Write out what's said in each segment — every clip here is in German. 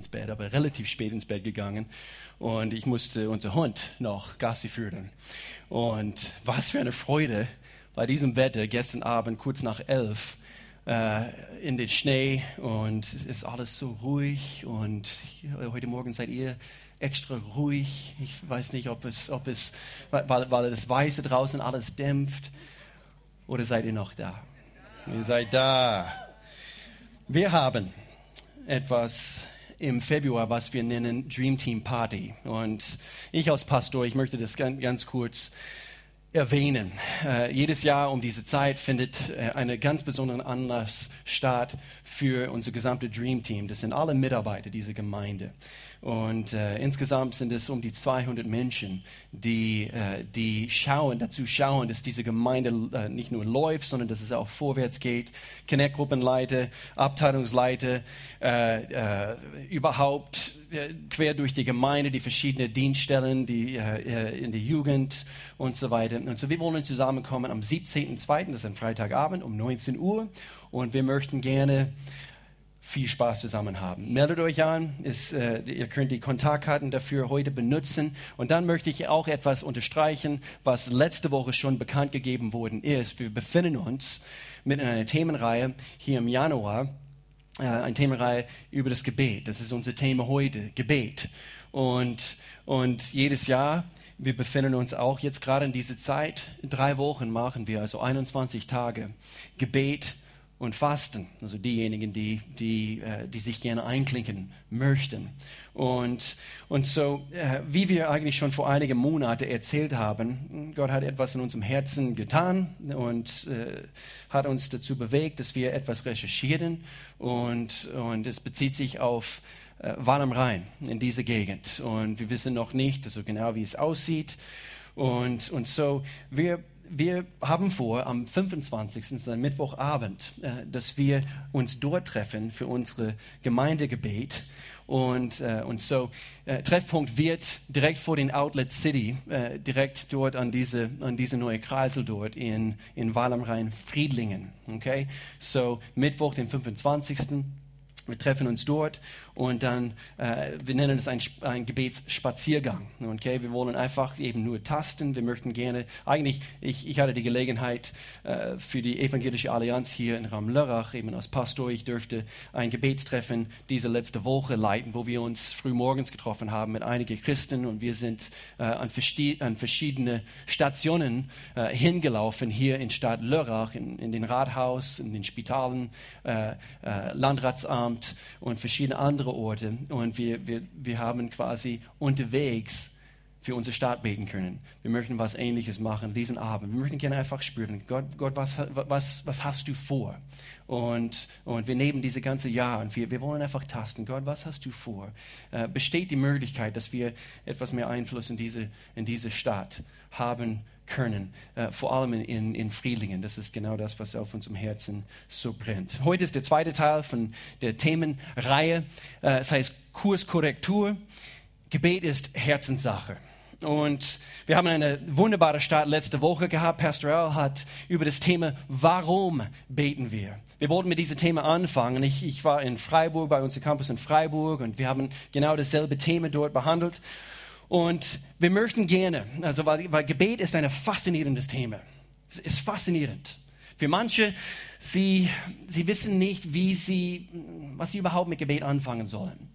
ins Bett, aber relativ spät ins Bett gegangen. Und ich musste unser Hund noch Gassi führen. Und was für eine Freude bei diesem Wetter gestern Abend kurz nach elf äh, in den Schnee und es ist alles so ruhig und heute Morgen seid ihr extra ruhig. Ich weiß nicht, ob es, ob es weil, weil das Weiße draußen alles dämpft oder seid ihr noch da? Ihr seid da. Wir haben etwas im Februar, was wir nennen Dream Team Party. Und ich als Pastor, ich möchte das ganz, kurz erwähnen. Äh, jedes Jahr um diese Zeit findet äh, eine ganz besondere Anlass statt für unser gesamte Dream Team. Das sind alle Mitarbeiter dieser Gemeinde. Und äh, insgesamt sind es um die 200 Menschen, die, äh, die schauen, dazu schauen, dass diese Gemeinde äh, nicht nur läuft, sondern dass es auch vorwärts geht. Connect-Gruppenleiter, Abteilungsleiter, äh, äh, überhaupt äh, quer durch die Gemeinde, die verschiedenen Dienststellen, die in die Jugend und so weiter. Und so, wir wollen zusammenkommen am 17.02., das ist ein Freitagabend um 19 Uhr. Und wir möchten gerne viel Spaß zusammen haben. Meldet euch an, ist, äh, ihr könnt die Kontaktkarten dafür heute benutzen. Und dann möchte ich auch etwas unterstreichen, was letzte Woche schon bekannt gegeben worden ist. Wir befinden uns mit einer Themenreihe hier im Januar, äh, eine Themenreihe über das Gebet. Das ist unser Thema heute, Gebet. Und, und jedes Jahr wir befinden uns auch jetzt gerade in dieser Zeit. Drei Wochen machen wir, also 21 Tage Gebet und Fasten, also diejenigen, die, die, äh, die sich gerne einklinken möchten. Und, und so, äh, wie wir eigentlich schon vor einigen Monaten erzählt haben, Gott hat etwas in unserem Herzen getan und äh, hat uns dazu bewegt, dass wir etwas recherchieren. Und, und es bezieht sich auf äh, Wal am Rhein in dieser Gegend. Und wir wissen noch nicht so genau, wie es aussieht. Und, und so, wir wir haben vor, am 25., das Mittwochabend, äh, dass wir uns dort treffen für unsere Gemeindegebet. Und, äh, und so, äh, Treffpunkt wird direkt vor den Outlet City, äh, direkt dort an diese, an diese neue Kreisel dort in, in Wahl am Rhein, Friedlingen. Okay? So, Mittwoch, den 25. Wir treffen uns dort und dann, äh, wir nennen es ein, ein Gebetsspaziergang. Okay, wir wollen einfach eben nur tasten. Wir möchten gerne, eigentlich, ich, ich hatte die Gelegenheit äh, für die Evangelische Allianz hier in Ramlörrach, eben als Pastor, ich dürfte ein Gebetstreffen diese letzte Woche leiten, wo wir uns früh morgens getroffen haben mit einigen Christen und wir sind äh, an, an, verschiedene Stationen äh, hingelaufen hier in Stadt Lörrach, in, in den Rathaus, in den Spitalen, äh, äh, Landratsamt Amt und verschiedene andere Orte. Und wir, wir, wir haben quasi unterwegs für unsere Stadt beten können. Wir möchten was Ähnliches machen diesen Abend. Wir möchten gerne einfach spüren, Gott, Gott was, was, was hast du vor? Und, und wir nehmen diese ganze Jahr und wir, wir wollen einfach tasten. Gott, was hast du vor? Äh, besteht die Möglichkeit, dass wir etwas mehr Einfluss in diese, in diese Stadt haben können, äh, vor allem in, in Friedlingen. Das ist genau das, was auf unserem Herzen so brennt. Heute ist der zweite Teil von der Themenreihe. Äh, es heißt Kurskorrektur. Gebet ist Herzenssache. Und wir haben eine wunderbare Start letzte Woche gehabt. Pastor Al hat über das Thema Warum beten wir? Wir wollten mit diesem Thema anfangen. Ich, ich war in Freiburg, bei unserem Campus in Freiburg, und wir haben genau dasselbe Thema dort behandelt. Und wir möchten gerne, also weil, weil Gebet ist ein faszinierendes Thema. Es ist faszinierend. Für manche, sie, sie wissen nicht, wie sie, was sie überhaupt mit Gebet anfangen sollen.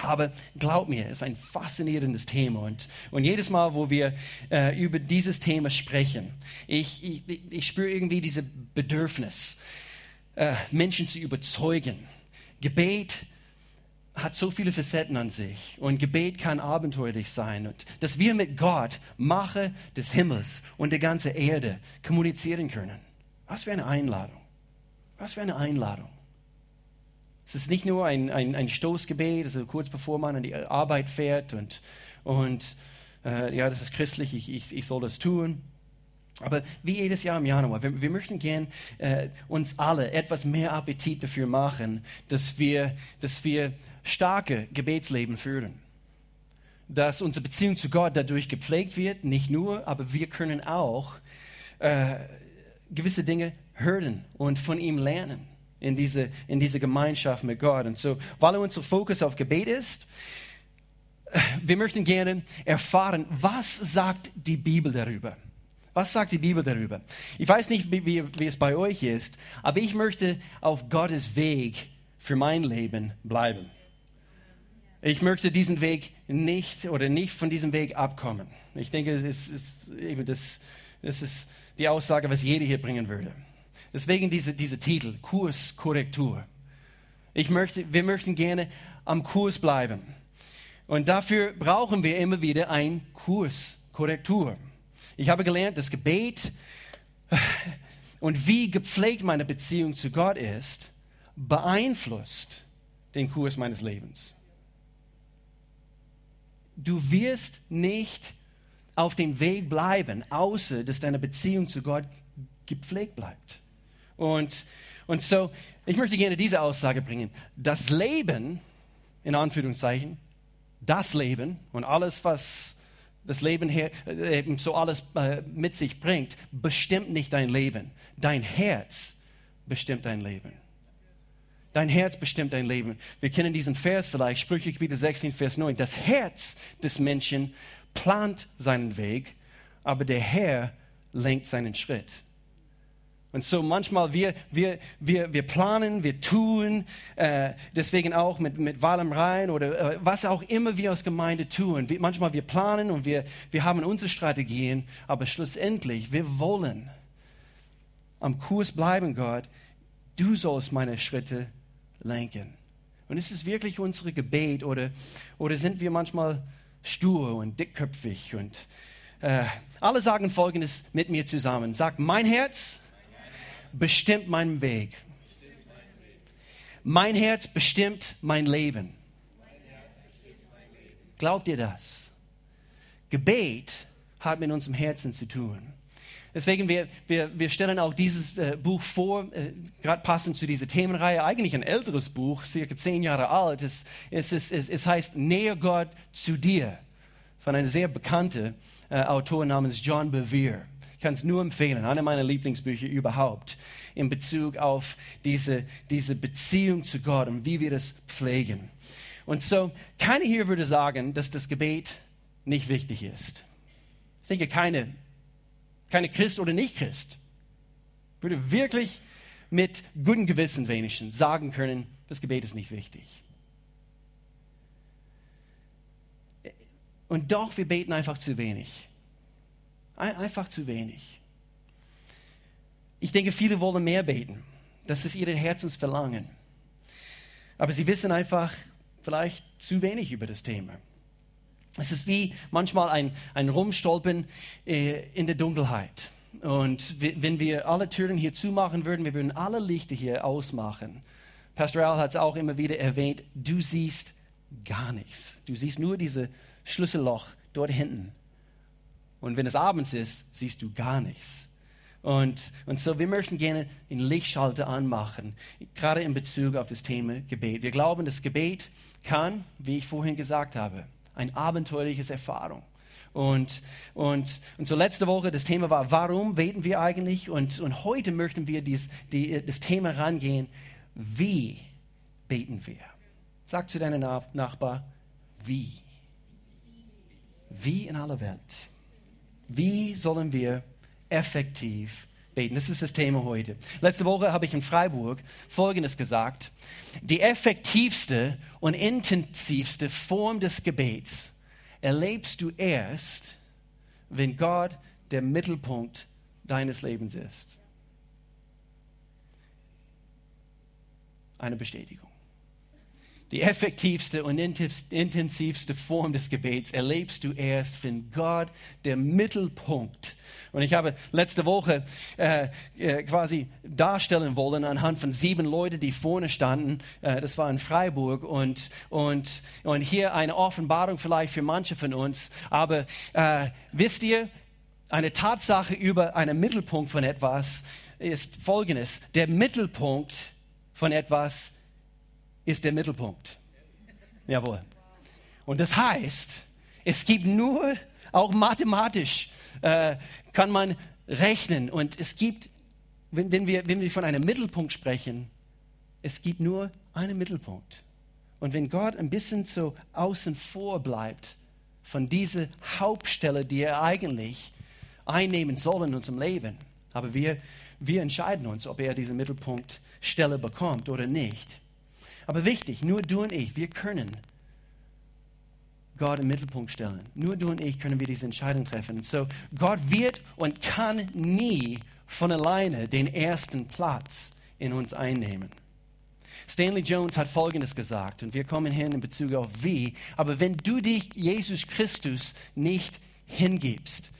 Aber glaub mir, es ist ein faszinierendes Thema. Und, und jedes Mal, wo wir äh, über dieses Thema sprechen, ich, ich, ich spüre irgendwie dieses Bedürfnis, äh, Menschen zu überzeugen. Gebet hat so viele Facetten an sich und Gebet kann abenteuerlich sein und dass wir mit Gott, Mache des Himmels und der ganzen Erde kommunizieren können. Was für eine Einladung. Was für eine Einladung. Es ist nicht nur ein, ein, ein Stoßgebet, also kurz bevor man an die Arbeit fährt und, und äh, ja, das ist christlich, ich, ich, ich soll das tun. Aber wie jedes Jahr im Januar, wir, wir möchten gern äh, uns alle etwas mehr Appetit dafür machen, dass wir, dass wir starke Gebetsleben führen. Dass unsere Beziehung zu Gott dadurch gepflegt wird, nicht nur, aber wir können auch äh, gewisse Dinge hören und von ihm lernen. in diese, in diese Gemeinschaft mit Gott. Und so, weil unser Fokus auf Gebet ist, wir möchten gerne erfahren, was sagt die Bibel darüber? Was sagt die Bibel darüber? Ich weiß nicht, wie, wie, wie es bei euch ist, aber ich möchte auf Gottes Weg für mein Leben bleiben. Ich möchte diesen Weg nicht oder nicht von diesem Weg abkommen. Ich denke, es ist, eben das, das ist die Aussage, was jeder hier bringen würde. Deswegen diese, diese Titel, Kurskorrektur. Ich möchte, wir möchten gerne am Kurs bleiben. Und dafür brauchen wir immer wieder ein Kurskorrektur. Ich habe gelernt, das Gebet und wie gepflegt meine Beziehung zu Gott ist, beeinflusst den Kurs meines Lebens. Du wirst nicht auf dem Weg bleiben, außer dass deine Beziehung zu Gott gepflegt bleibt. Und, und so, ich möchte gerne diese Aussage bringen. Das Leben, in Anführungszeichen, das Leben und alles, was das Leben her, eben so alles äh, mit sich bringt, bestimmt nicht dein Leben. Dein Herz bestimmt dein Leben. Dein Herz bestimmt dein Leben. Wir kennen diesen Vers vielleicht, Sprüche Kapitel 16, Vers 9. Das Herz des Menschen plant seinen Weg, aber der Herr lenkt seinen Schritt. Und so manchmal wir, wir, wir, wir planen, wir tun, äh, deswegen auch mit, mit Wahl im Rhein oder äh, was auch immer wir als Gemeinde tun. Wir, manchmal wir planen und wir, wir haben unsere Strategien, aber schlussendlich, wir wollen am Kurs bleiben, Gott. Du sollst meine Schritte lenken. Und ist es wirklich unser Gebet oder, oder sind wir manchmal stur und dickköpfig und äh, alle sagen Folgendes mit mir zusammen. Sag, mein Herz bestimmt meinen Weg. Mein Herz bestimmt mein Leben. Glaubt ihr das? Gebet hat mit unserem Herzen zu tun. Deswegen, wir, wir, wir stellen auch dieses äh, Buch vor, äh, gerade passend zu dieser Themenreihe, eigentlich ein älteres Buch, circa zehn Jahre alt. Es, es, es, es, es heißt Näher Gott zu dir, von einem sehr bekannten äh, Autor namens John Bevere kann es nur empfehlen, eine meiner Lieblingsbücher überhaupt, in Bezug auf diese, diese Beziehung zu Gott und wie wir das pflegen. Und so, keiner hier würde sagen, dass das Gebet nicht wichtig ist. Ich denke, keine, keine Christ oder Nicht-Christ würde wirklich mit gutem Gewissen wenigstens sagen können, das Gebet ist nicht wichtig. Und doch, wir beten einfach zu wenig. Einfach zu wenig. Ich denke, viele wollen mehr beten. Das ist ihr Herzensverlangen. Aber sie wissen einfach vielleicht zu wenig über das Thema. Es ist wie manchmal ein, ein Rumstolpern äh, in der Dunkelheit. Und wenn wir alle Türen hier zumachen würden, wir würden alle Lichter hier ausmachen. Pastor Al hat es auch immer wieder erwähnt, du siehst gar nichts. Du siehst nur dieses Schlüsselloch dort hinten. Und wenn es abends ist, siehst du gar nichts. Und, und so, wir möchten gerne den Lichtschalter anmachen, gerade in Bezug auf das Thema Gebet. Wir glauben, das Gebet kann, wie ich vorhin gesagt habe, eine abenteuerliche Erfahrung. Und, und, und so letzte Woche, das Thema war, warum beten wir eigentlich? Und, und heute möchten wir dies, die, das Thema rangehen, wie beten wir? Sag zu deinem Nachbar, wie? Wie in aller Welt. Wie sollen wir effektiv beten? Das ist das Thema heute. Letzte Woche habe ich in Freiburg Folgendes gesagt. Die effektivste und intensivste Form des Gebets erlebst du erst, wenn Gott der Mittelpunkt deines Lebens ist. Eine Bestätigung die effektivste und intensivste Form des Gebets erlebst du erst, wenn Gott der Mittelpunkt und ich habe letzte Woche äh, äh, quasi darstellen wollen anhand von sieben Leuten, die vorne standen. Äh, das war in Freiburg und, und, und hier eine Offenbarung vielleicht für manche von uns. Aber äh, wisst ihr, eine Tatsache über einen Mittelpunkt von etwas ist folgendes. Der Mittelpunkt von etwas ist der Mittelpunkt. Jawohl. Und das heißt, es gibt nur, auch mathematisch äh, kann man rechnen. Und es gibt, wenn, wenn, wir, wenn wir von einem Mittelpunkt sprechen, es gibt nur einen Mittelpunkt. Und wenn Gott ein bisschen so außen vor bleibt von dieser Hauptstelle, die er eigentlich einnehmen soll in unserem Leben, aber wir, wir entscheiden uns, ob er diese Mittelpunktstelle bekommt oder nicht. Aber wichtig, nur du und ich, wir können Gott im Mittelpunkt stellen. Nur du und ich können wir diese Entscheidung treffen. So, Gott wird und kann nie von alleine den ersten Platz in uns einnehmen. Stanley Jones hat Folgendes gesagt, und wir kommen hin in Bezug auf wie, aber wenn du dich Jesus Christus nicht hingibst,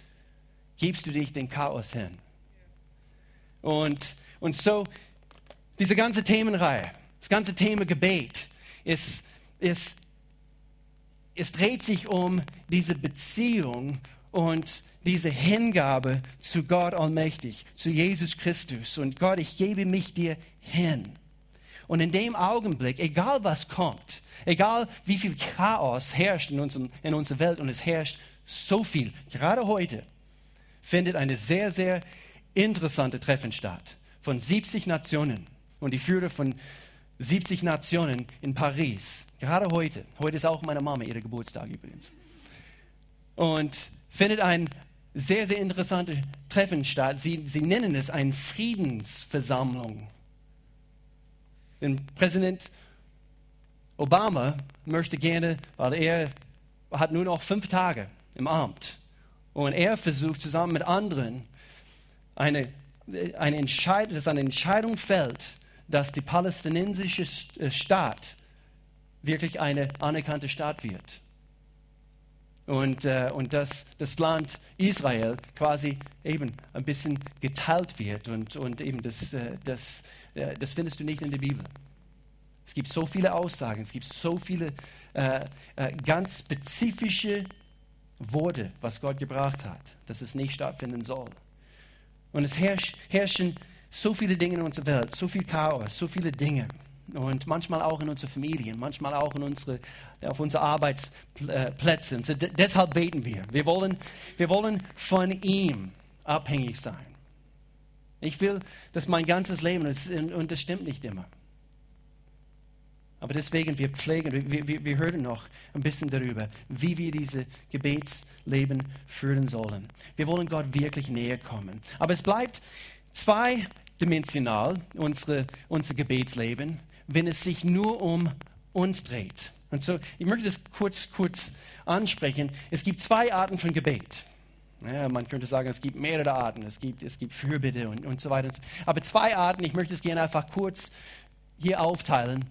gibst du dich dem Chaos hin. Und, und so, diese ganze Themenreihe, das ganze Thema Gebet, ist, ist, es dreht sich um diese Beziehung und diese Hingabe zu Gott Allmächtig, zu Jesus Christus. Und Gott, ich gebe mich dir hin. Und in dem Augenblick, egal was kommt, egal wie viel Chaos herrscht in, unserem, in unserer Welt, und es herrscht so viel, gerade heute findet eine sehr, sehr interessante Treffen statt von 70 Nationen. Und die Führer von 70 Nationen in Paris, gerade heute. Heute ist auch meine Mama ihre Geburtstag übrigens. Und findet ein sehr, sehr interessantes Treffen statt. Sie, sie nennen es eine Friedensversammlung. Denn Präsident Obama möchte gerne, weil er hat nur noch fünf Tage im Amt und er versucht zusammen mit anderen eine, eine Entscheidung, dass eine Entscheidung fällt, dass die palästinensische äh, Staat wirklich eine anerkannte Staat wird und, äh, und dass das Land Israel quasi eben ein bisschen geteilt wird. Und, und eben das, äh, das, äh, das findest du nicht in der Bibel. Es gibt so viele Aussagen, es gibt so viele äh, äh, ganz spezifische Worte, was Gott gebracht hat, dass es nicht stattfinden soll. Und es herrsch, herrschen so viele Dinge in unserer Welt, so viel Chaos, so viele Dinge und manchmal auch in unsere Familien, manchmal auch in unsere, auf unsere Arbeitsplätze. Und so deshalb beten wir. Wir wollen, wir wollen von ihm abhängig sein. Ich will, dass mein ganzes Leben, ist, und das stimmt nicht immer. Aber deswegen, wir pflegen, wir, wir, wir hören noch ein bisschen darüber, wie wir dieses Gebetsleben führen sollen. Wir wollen Gott wirklich näher kommen. Aber es bleibt zweidimensional, unsere, unser Gebetsleben wenn es sich nur um uns dreht. Und so, ich möchte das kurz, kurz ansprechen. Es gibt zwei Arten von Gebet. Ja, man könnte sagen, es gibt mehrere Arten. Es gibt, es gibt Fürbitte und, und so weiter. Aber zwei Arten, ich möchte es gerne einfach kurz hier aufteilen.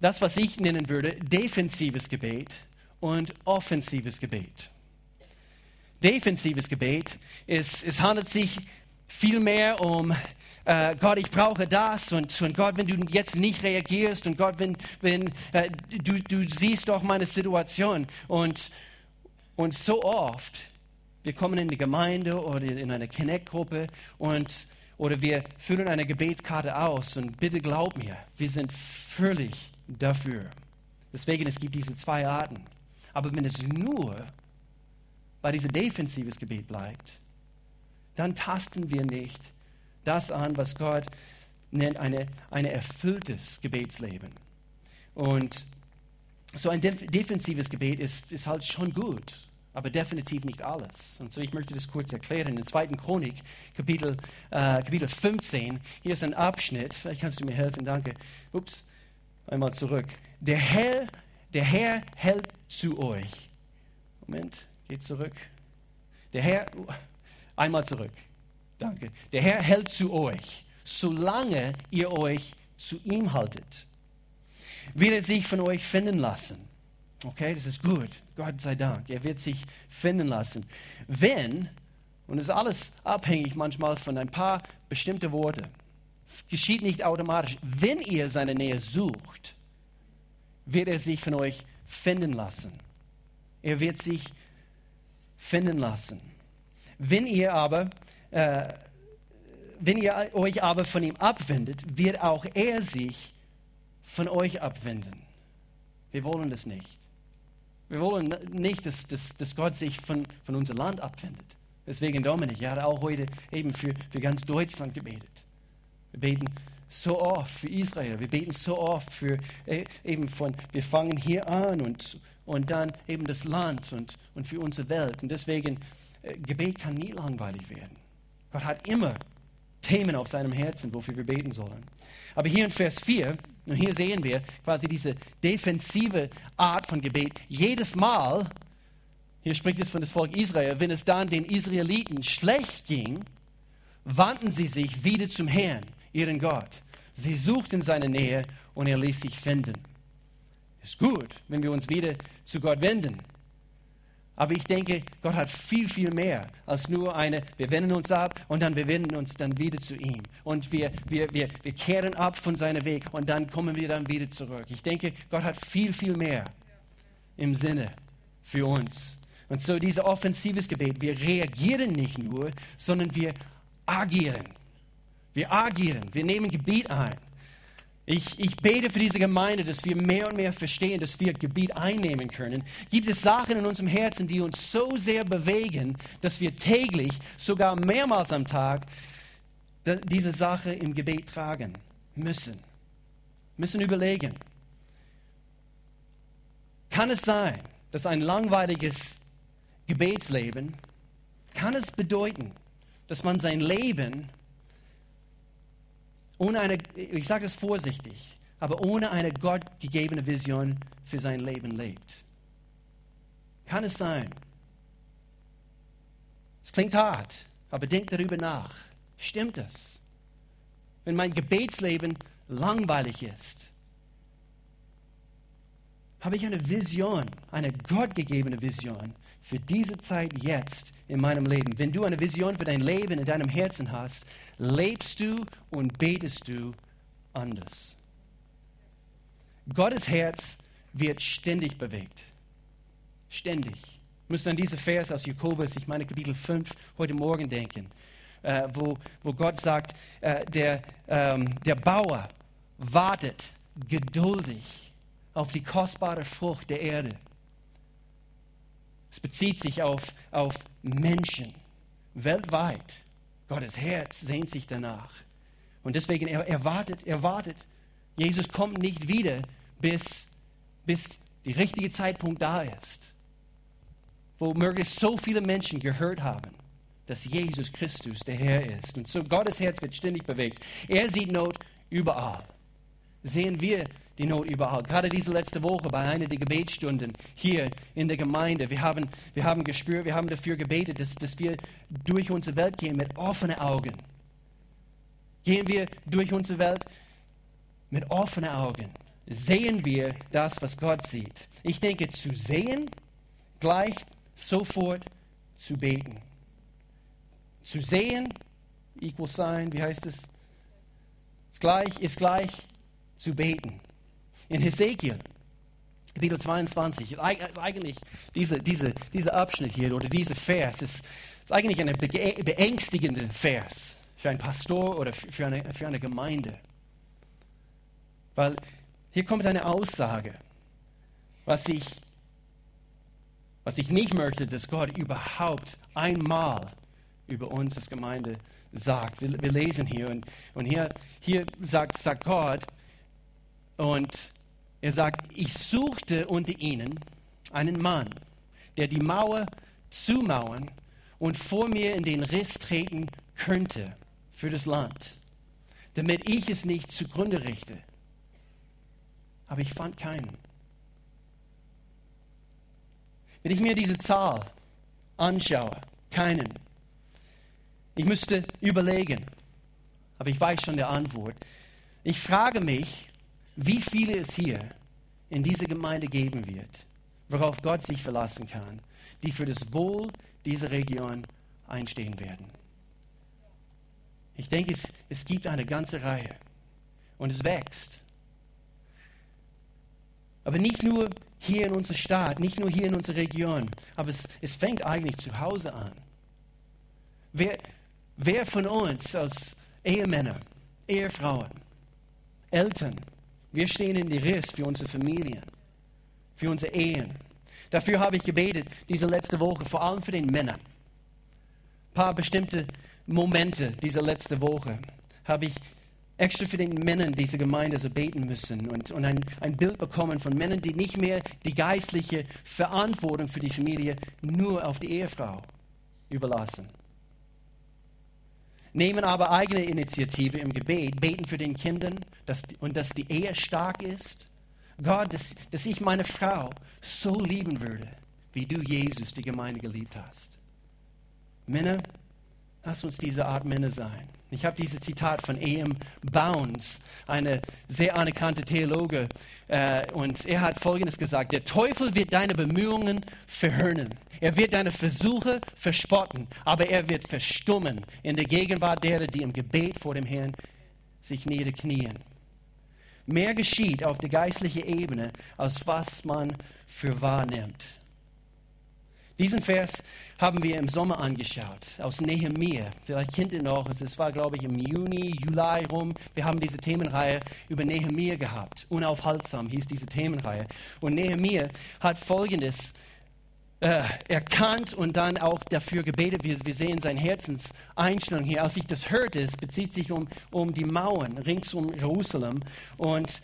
Das, was ich nennen würde, defensives Gebet und offensives Gebet. Defensives Gebet ist, es handelt sich vielmehr um äh, Gott, ich brauche das und, und, Gott, wenn du jetzt nicht reagierst und Gott, wenn, wenn äh, du, du siehst doch meine Situation und, und so oft, wir kommen in die Gemeinde oder in eine Connect-Gruppe und oder wir füllen eine Gebetskarte aus und bitte glaub mir, wir sind völlig dafür. Deswegen, es gibt diese zwei Arten. Aber wenn es nur bei diesem defensives Gebet bleibt, dann tasten wir nicht das an, was Gott nennt eine, ein erfülltes Gebetsleben. Und so ein defensives Gebet ist, ist halt schon gut, aber definitiv nicht alles. Und so ich möchte das kurz erklären. In der zweiten Chronik, Kapitel, äh, Kapitel 15, hier ist ein Abschnitt, vielleicht kannst du mir helfen, danke. Ups, einmal zurück. Der Herr, der Herr hält zu euch. Moment, geht zurück. Der Herr, einmal zurück. Danke. Der Herr hält zu euch, solange ihr euch zu ihm haltet. Wird er sich von euch finden lassen. Okay, das ist gut. Gott sei Dank. Er wird sich finden lassen. Wenn, und es ist alles abhängig manchmal von ein paar bestimmte Worte. Es geschieht nicht automatisch. Wenn ihr seine Nähe sucht, wird er sich von euch finden lassen. Er wird sich finden lassen. Wenn ihr aber äh, wenn ihr euch aber von ihm abwendet, wird auch er sich von euch abwenden. Wir wollen das nicht. Wir wollen nicht, dass, dass, dass Gott sich von, von unserem Land abwendet. Deswegen Dominik, er hat auch heute eben für, für ganz Deutschland gebetet. Wir beten so oft für Israel, wir beten so oft für äh, eben von, wir fangen hier an und, und dann eben das Land und, und für unsere Welt. Und deswegen, äh, Gebet kann nie langweilig werden. Gott hat immer Themen auf seinem Herzen, wofür wir beten sollen. Aber hier in Vers 4, und hier sehen wir quasi diese defensive Art von Gebet. Jedes Mal, hier spricht es von das Volk Israel, wenn es dann den Israeliten schlecht ging, wandten sie sich wieder zum Herrn, ihren Gott. Sie suchten seine Nähe und er ließ sich finden. Ist gut, wenn wir uns wieder zu Gott wenden. Aber ich denke, Gott hat viel, viel mehr als nur eine, wir wenden uns ab und dann wir wenden uns dann wieder zu ihm. Und wir, wir, wir, wir kehren ab von seinem Weg und dann kommen wir dann wieder zurück. Ich denke, Gott hat viel, viel mehr im Sinne für uns. Und so dieses offensives Gebet, wir reagieren nicht nur, sondern wir agieren. Wir agieren, wir nehmen Gebiet ein. Ich, ich bete für diese Gemeinde, dass wir mehr und mehr verstehen, dass wir Gebiet einnehmen können. Gibt es Sachen in unserem Herzen, die uns so sehr bewegen, dass wir täglich, sogar mehrmals am Tag, diese Sache im Gebet tragen müssen? Müssen überlegen. Kann es sein, dass ein langweiliges Gebetsleben, kann es bedeuten, dass man sein Leben ohne eine, ich sage das vorsichtig, aber ohne eine gottgegebene Vision für sein Leben lebt. Kann es sein? Es klingt hart, aber denk darüber nach. Stimmt es? Wenn mein Gebetsleben langweilig ist, habe ich eine Vision, eine gottgegebene Vision für diese Zeit jetzt in meinem Leben. Wenn du eine Vision für dein Leben in deinem Herzen hast, lebst du und betest du anders. Gottes Herz wird ständig bewegt. Ständig. Ich muss an diese Vers aus Jakobus, ich meine Kapitel 5, heute Morgen denken, äh, wo, wo Gott sagt, äh, der, ähm, der Bauer wartet geduldig auf die kostbare Frucht der Erde es bezieht sich auf, auf Menschen weltweit. Gottes Herz sehnt sich danach. Und deswegen, er, er wartet, er wartet. Jesus kommt nicht wieder, bis, bis der richtige Zeitpunkt da ist. Wo möglichst so viele Menschen gehört haben, dass Jesus Christus der Herr ist. Und so Gottes Herz wird ständig bewegt. Er sieht Not überall. Sehen wir die Not überall. Gerade diese letzte Woche bei einer der Gebetsstunden hier in der Gemeinde. Wir haben, wir haben gespürt, wir haben dafür gebetet, dass, dass wir durch unsere Welt gehen mit offenen Augen. Gehen wir durch unsere Welt mit offenen Augen. Sehen wir das, was Gott sieht. Ich denke, zu sehen gleicht sofort zu beten. Zu sehen, equal sign, wie heißt es? Ist gleich, ist gleich zu beten in Hesekiel, Kapitel 22, ist eigentlich diese, diese, dieser Abschnitt hier oder dieser Vers ist, ist eigentlich ein beängstigender Vers für einen Pastor oder für eine, für eine Gemeinde. Weil hier kommt eine Aussage, was ich, was ich nicht möchte, dass Gott überhaupt einmal über uns als Gemeinde sagt. Wir, wir lesen hier und, und hier, hier sagt, sagt Gott, und er sagt, ich suchte unter ihnen einen Mann, der die Mauer zumauern und vor mir in den Riss treten könnte für das Land, damit ich es nicht zugrunde richte. Aber ich fand keinen. Wenn ich mir diese Zahl anschaue, keinen. Ich müsste überlegen, aber ich weiß schon die Antwort. Ich frage mich, wie viele es hier in dieser Gemeinde geben wird, worauf Gott sich verlassen kann, die für das Wohl dieser Region einstehen werden. Ich denke, es, es gibt eine ganze Reihe und es wächst. Aber nicht nur hier in unserer Stadt, nicht nur hier in unserer Region, aber es, es fängt eigentlich zu Hause an. Wer, wer von uns als Ehemänner, Ehefrauen, Eltern, wir stehen in die Riss für unsere Familien, für unsere Ehen. Dafür habe ich gebetet, diese letzte Woche, vor allem für den Männern. Ein paar bestimmte Momente diese letzte Woche habe ich extra für den Männern dieser Gemeinde so beten müssen und, und ein, ein Bild bekommen von Männern, die nicht mehr die geistliche Verantwortung für die Familie nur auf die Ehefrau überlassen. Nehmen aber eigene Initiative im Gebet, beten für den Kindern dass, und dass die Ehe stark ist. Gott, dass, dass ich meine Frau so lieben würde, wie du Jesus die Gemeinde geliebt hast. Männer, lass uns diese Art Männer sein. Ich habe dieses Zitat von A.M. Bounds, eine sehr anerkannte Theologe, äh, und er hat Folgendes gesagt: Der Teufel wird deine Bemühungen verhöhnen. Er wird deine Versuche verspotten, aber er wird verstummen in der Gegenwart derer, die im Gebet vor dem Herrn sich niederknien. Mehr geschieht auf der geistlichen Ebene, als was man für wahr nimmt. Diesen Vers haben wir im Sommer angeschaut, aus Nehemiah. Vielleicht kennt ihr noch, es war, glaube ich, im Juni, Juli rum. Wir haben diese Themenreihe über Nehemiah gehabt. Unaufhaltsam hieß diese Themenreihe. Und Nehemiah hat Folgendes äh, erkannt und dann auch dafür gebetet. Wir, wir sehen seine Herzenseinstellung hier. Als ich das hörte, es bezieht sich um, um die Mauern rings um Jerusalem. Und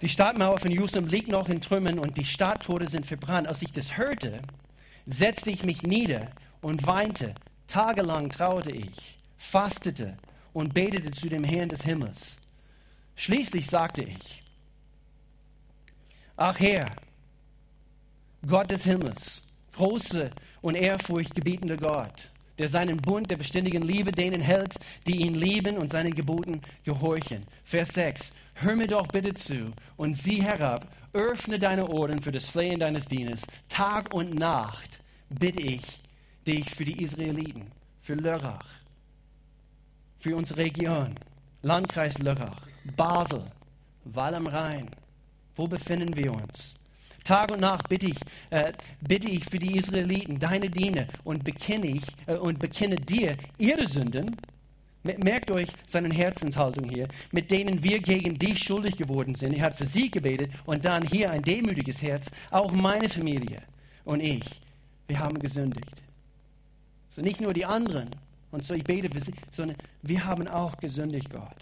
die Stadtmauer von Jerusalem liegt noch in Trümmern und die Stadttore sind verbrannt. Als ich das hörte, setzte ich mich nieder und weinte. Tagelang traute ich, fastete und betete zu dem Herrn des Himmels. Schließlich sagte ich, ach Herr, Gott des Himmels, große und ehrfurchtgebietende Gott, der seinen Bund der beständigen Liebe denen hält, die ihn lieben und seinen Geboten gehorchen. Vers 6. Hör mir doch bitte zu und sieh herab, öffne deine Ohren für das Flehen deines Dieners. Tag und Nacht bitte ich dich für die Israeliten, für Lörrach, für unsere Region, Landkreis Lörrach, Basel, Wall am Rhein. Wo befinden wir uns? Tag und Nacht bitte ich, äh, bitte ich für die Israeliten, deine Diener, und bekenne, ich, äh, und bekenne dir ihre Sünden. Merkt euch seine Herzenshaltung hier, mit denen wir gegen dich schuldig geworden sind. Er hat für sie gebetet und dann hier ein demütiges Herz. Auch meine Familie und ich, wir haben gesündigt. So nicht nur die anderen, und so ich bete für sie, sondern wir haben auch gesündigt, Gott.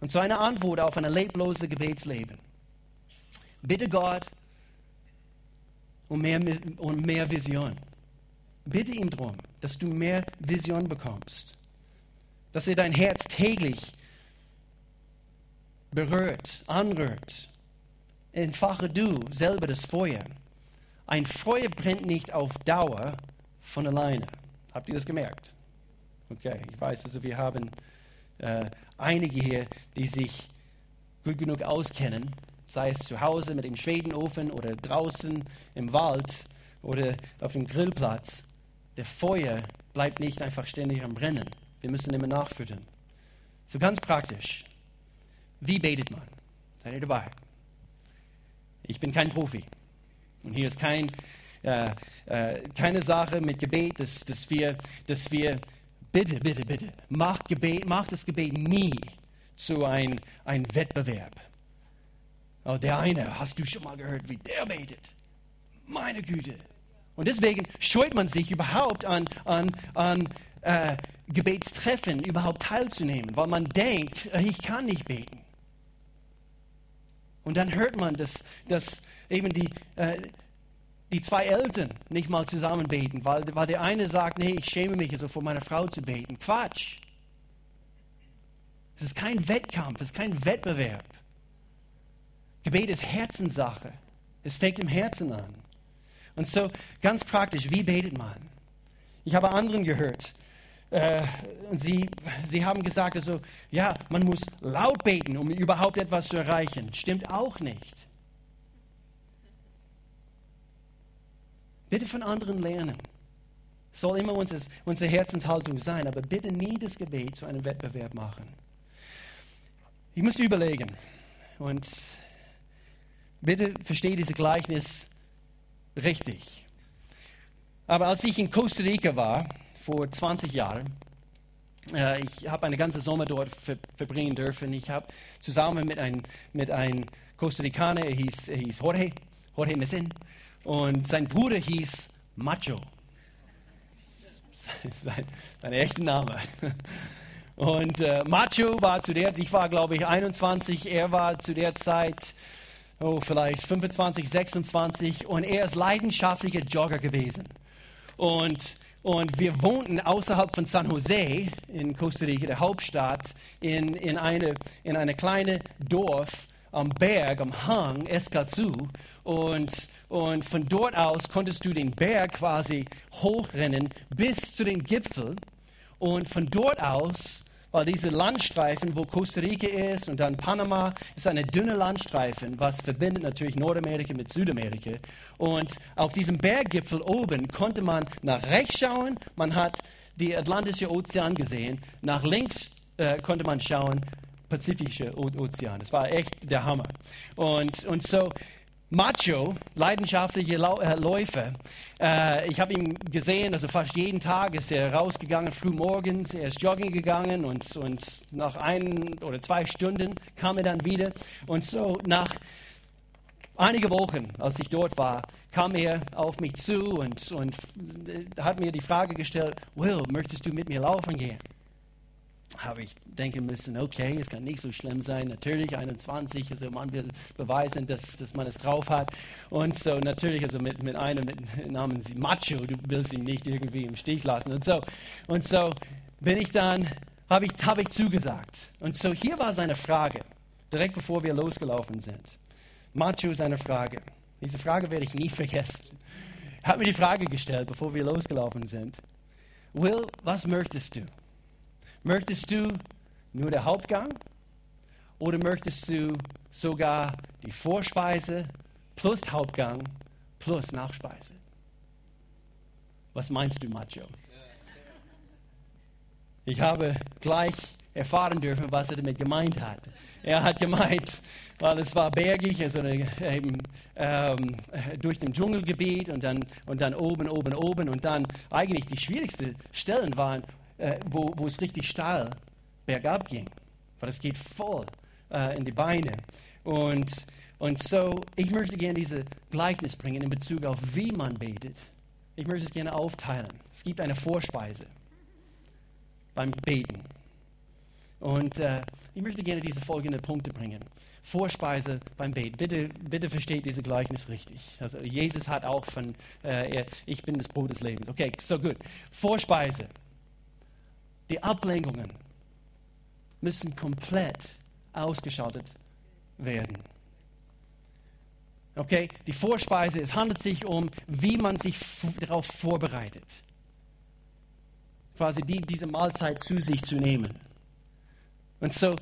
Und so eine Antwort auf ein lebloses Gebetsleben. Bitte Gott, und mehr, und mehr Vision. Bitte ihm darum, dass du mehr Vision bekommst, dass er dein Herz täglich berührt, anrührt. Entfache du selber das Feuer. Ein Feuer brennt nicht auf Dauer von alleine. Habt ihr das gemerkt? Okay, ich weiß, also wir haben äh, einige hier, die sich gut genug auskennen sei es zu Hause mit dem Schwedenofen oder draußen im Wald oder auf dem Grillplatz, der Feuer bleibt nicht einfach ständig am Brennen. Wir müssen immer nachfüttern. So ganz praktisch. Wie betet man? Seid ihr dabei? Ich bin kein Profi. Und hier ist kein, äh, äh, keine Sache mit Gebet, dass, dass, wir, dass wir, bitte, bitte, bitte, macht, Gebet, macht das Gebet nie zu einem ein Wettbewerb. Oh, der eine, hast du schon mal gehört, wie der betet? Meine Güte. Und deswegen scheut man sich überhaupt an, an, an äh, Gebetstreffen überhaupt teilzunehmen, weil man denkt, äh, ich kann nicht beten. Und dann hört man, dass, dass eben die, äh, die zwei Eltern nicht mal zusammen beten, weil, weil der eine sagt, nee, ich schäme mich, also vor meiner Frau zu beten. Quatsch. Es ist kein Wettkampf, es ist kein Wettbewerb. Gebet ist Herzenssache. Es fängt im Herzen an. Und so ganz praktisch, wie betet man? Ich habe anderen gehört, äh, sie, sie haben gesagt, also, ja, man muss laut beten, um überhaupt etwas zu erreichen. Stimmt auch nicht. Bitte von anderen lernen. Soll immer unsere, unsere Herzenshaltung sein, aber bitte nie das Gebet zu einem Wettbewerb machen. Ich musste überlegen und Bitte verstehe dieses Gleichnis richtig. Aber als ich in Costa Rica war, vor 20 Jahren, äh, ich habe eine ganze Sommer dort ver verbringen dürfen. Ich habe zusammen mit einem mit ein Costa Ricaner, er hieß, er hieß Jorge, Jorge Messin, und sein Bruder hieß Macho. Sein, sein echter Name. Und äh, Macho war zu der, ich war glaube ich 21, er war zu der Zeit oh, vielleicht 25, 26 und er ist leidenschaftlicher Jogger gewesen. Und, und wir wohnten außerhalb von San Jose in Costa Rica, der Hauptstadt, in, in eine, in eine kleine Dorf am Berg, am Hang, Escazú. Und, und von dort aus konntest du den Berg quasi hochrennen bis zu dem Gipfel. Und von dort aus weil diese Landstreifen, wo Costa Rica ist und dann Panama, ist eine dünne Landstreifen, was verbindet natürlich Nordamerika mit Südamerika. Und auf diesem Berggipfel oben konnte man nach rechts schauen, man hat die Atlantische Ozean gesehen, nach links äh, konnte man schauen, Pazifische Ozean. Das war echt der Hammer. Und, und so Macho, leidenschaftliche äh, Läufer. Äh, ich habe ihn gesehen, also fast jeden Tag ist er rausgegangen, früh morgens, er ist jogging gegangen und, und nach ein oder zwei Stunden kam er dann wieder. Und so nach einigen Wochen, als ich dort war, kam er auf mich zu und, und äh, hat mir die Frage gestellt, Will, möchtest du mit mir laufen gehen? Habe ich denken müssen, okay, es kann nicht so schlimm sein. Natürlich 21, also man will beweisen, dass, dass man es drauf hat. Und so natürlich, also mit, mit einem mit namens Macho, du willst ihn nicht irgendwie im Stich lassen. Und so, und so bin ich dann, habe ich, hab ich zugesagt. Und so hier war seine Frage, direkt bevor wir losgelaufen sind. Macho seine Frage. Diese Frage werde ich nie vergessen. Er hat mir die Frage gestellt, bevor wir losgelaufen sind. Will, was möchtest du? Möchtest du nur der Hauptgang oder möchtest du sogar die Vorspeise plus Hauptgang plus Nachspeise? Was meinst du, Macho? Ich habe gleich erfahren dürfen, was er damit gemeint hat. Er hat gemeint, weil es war bergig, also eben, ähm, durch den Dschungelgebiet und dann, und dann oben, oben, oben und dann eigentlich die schwierigsten Stellen waren äh, wo, wo es richtig steil bergab ging. Weil es geht voll äh, in die Beine. Und, und so, ich möchte gerne diese Gleichnis bringen in Bezug auf, wie man betet. Ich möchte es gerne aufteilen. Es gibt eine Vorspeise beim Beten. Und äh, ich möchte gerne diese folgenden Punkte bringen. Vorspeise beim Beten. Bitte, bitte versteht diese Gleichnis richtig. Also Jesus hat auch von, äh, ich bin das Brot des Lebens. Okay, so gut. Vorspeise die Ablenkungen müssen komplett ausgeschaltet werden. Okay, die Vorspeise, es handelt sich um, wie man sich darauf vorbereitet. Quasi die, diese Mahlzeit zu sich zu nehmen. Und so,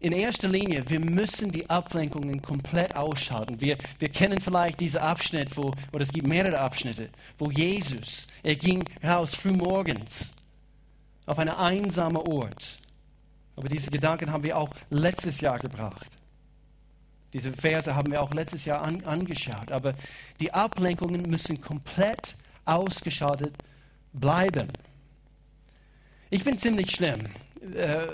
in erster Linie, wir müssen die Ablenkungen komplett ausschalten. Wir, wir kennen vielleicht diesen Abschnitt, wo, oder es gibt mehrere Abschnitte, wo Jesus, er ging raus frühmorgens auf einen einsamen Ort. Aber diese Gedanken haben wir auch letztes Jahr gebracht. Diese Verse haben wir auch letztes Jahr an, angeschaut. Aber die Ablenkungen müssen komplett ausgeschaltet bleiben. Ich bin ziemlich schlimm äh,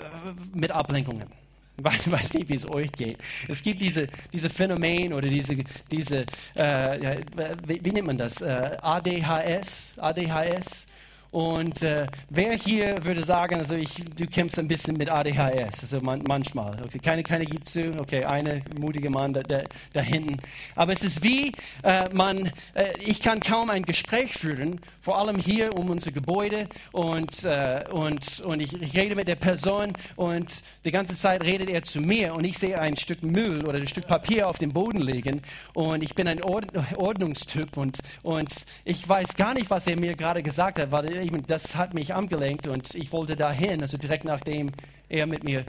mit Ablenkungen. Ich weiß nicht, wie es euch geht. Es gibt diese, diese Phänomen oder diese, diese äh, wie, wie, nennt man das? Äh, ADHS, ADHS, und äh, wer hier würde sagen, also ich, du kämpfst ein bisschen mit ADHS, also man, manchmal. Okay, keine, keine gibt zu. Okay, eine mutige Mann da, da, da hinten. Aber es ist wie äh, man, äh, ich kann kaum ein Gespräch führen, vor allem hier um unser Gebäude und, äh, und, und ich, ich rede mit der Person und die ganze Zeit redet er zu mir und ich sehe ein Stück Müll oder ein Stück Papier auf dem Boden liegen und ich bin ein Ordnungstyp und, und ich weiß gar nicht, was er mir gerade gesagt hat, weil das hat mich angelenkt und ich wollte dahin, also direkt nachdem er mit mir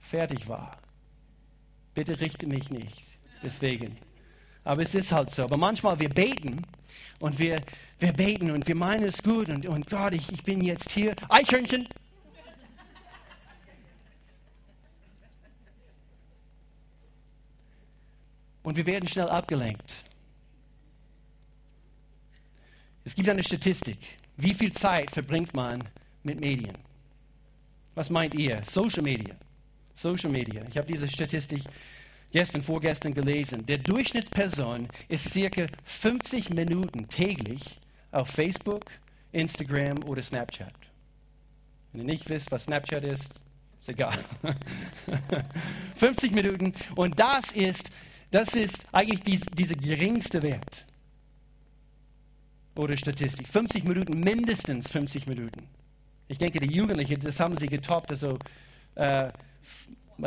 fertig war. Bitte richte mich nicht deswegen. Aber es ist halt so. Aber manchmal wir beten und wir, wir beten und wir meinen es gut und, und Gott, ich, ich bin jetzt hier. Eichhörnchen! Und wir werden schnell abgelenkt. Es gibt eine Statistik. Wie viel Zeit verbringt man mit Medien? Was meint ihr? Social Media. Social Media. Ich habe diese Statistik gestern, vorgestern gelesen. Der Durchschnittsperson ist circa 50 Minuten täglich auf Facebook, Instagram oder Snapchat. Wenn ihr nicht wisst, was Snapchat ist, Ist egal. 50 Minuten. Und das ist, das ist eigentlich dies, dieser geringste Wert. Oder Statistik. 50 Minuten, mindestens 50 Minuten. Ich denke, die Jugendlichen, das haben sie getoppt, also äh,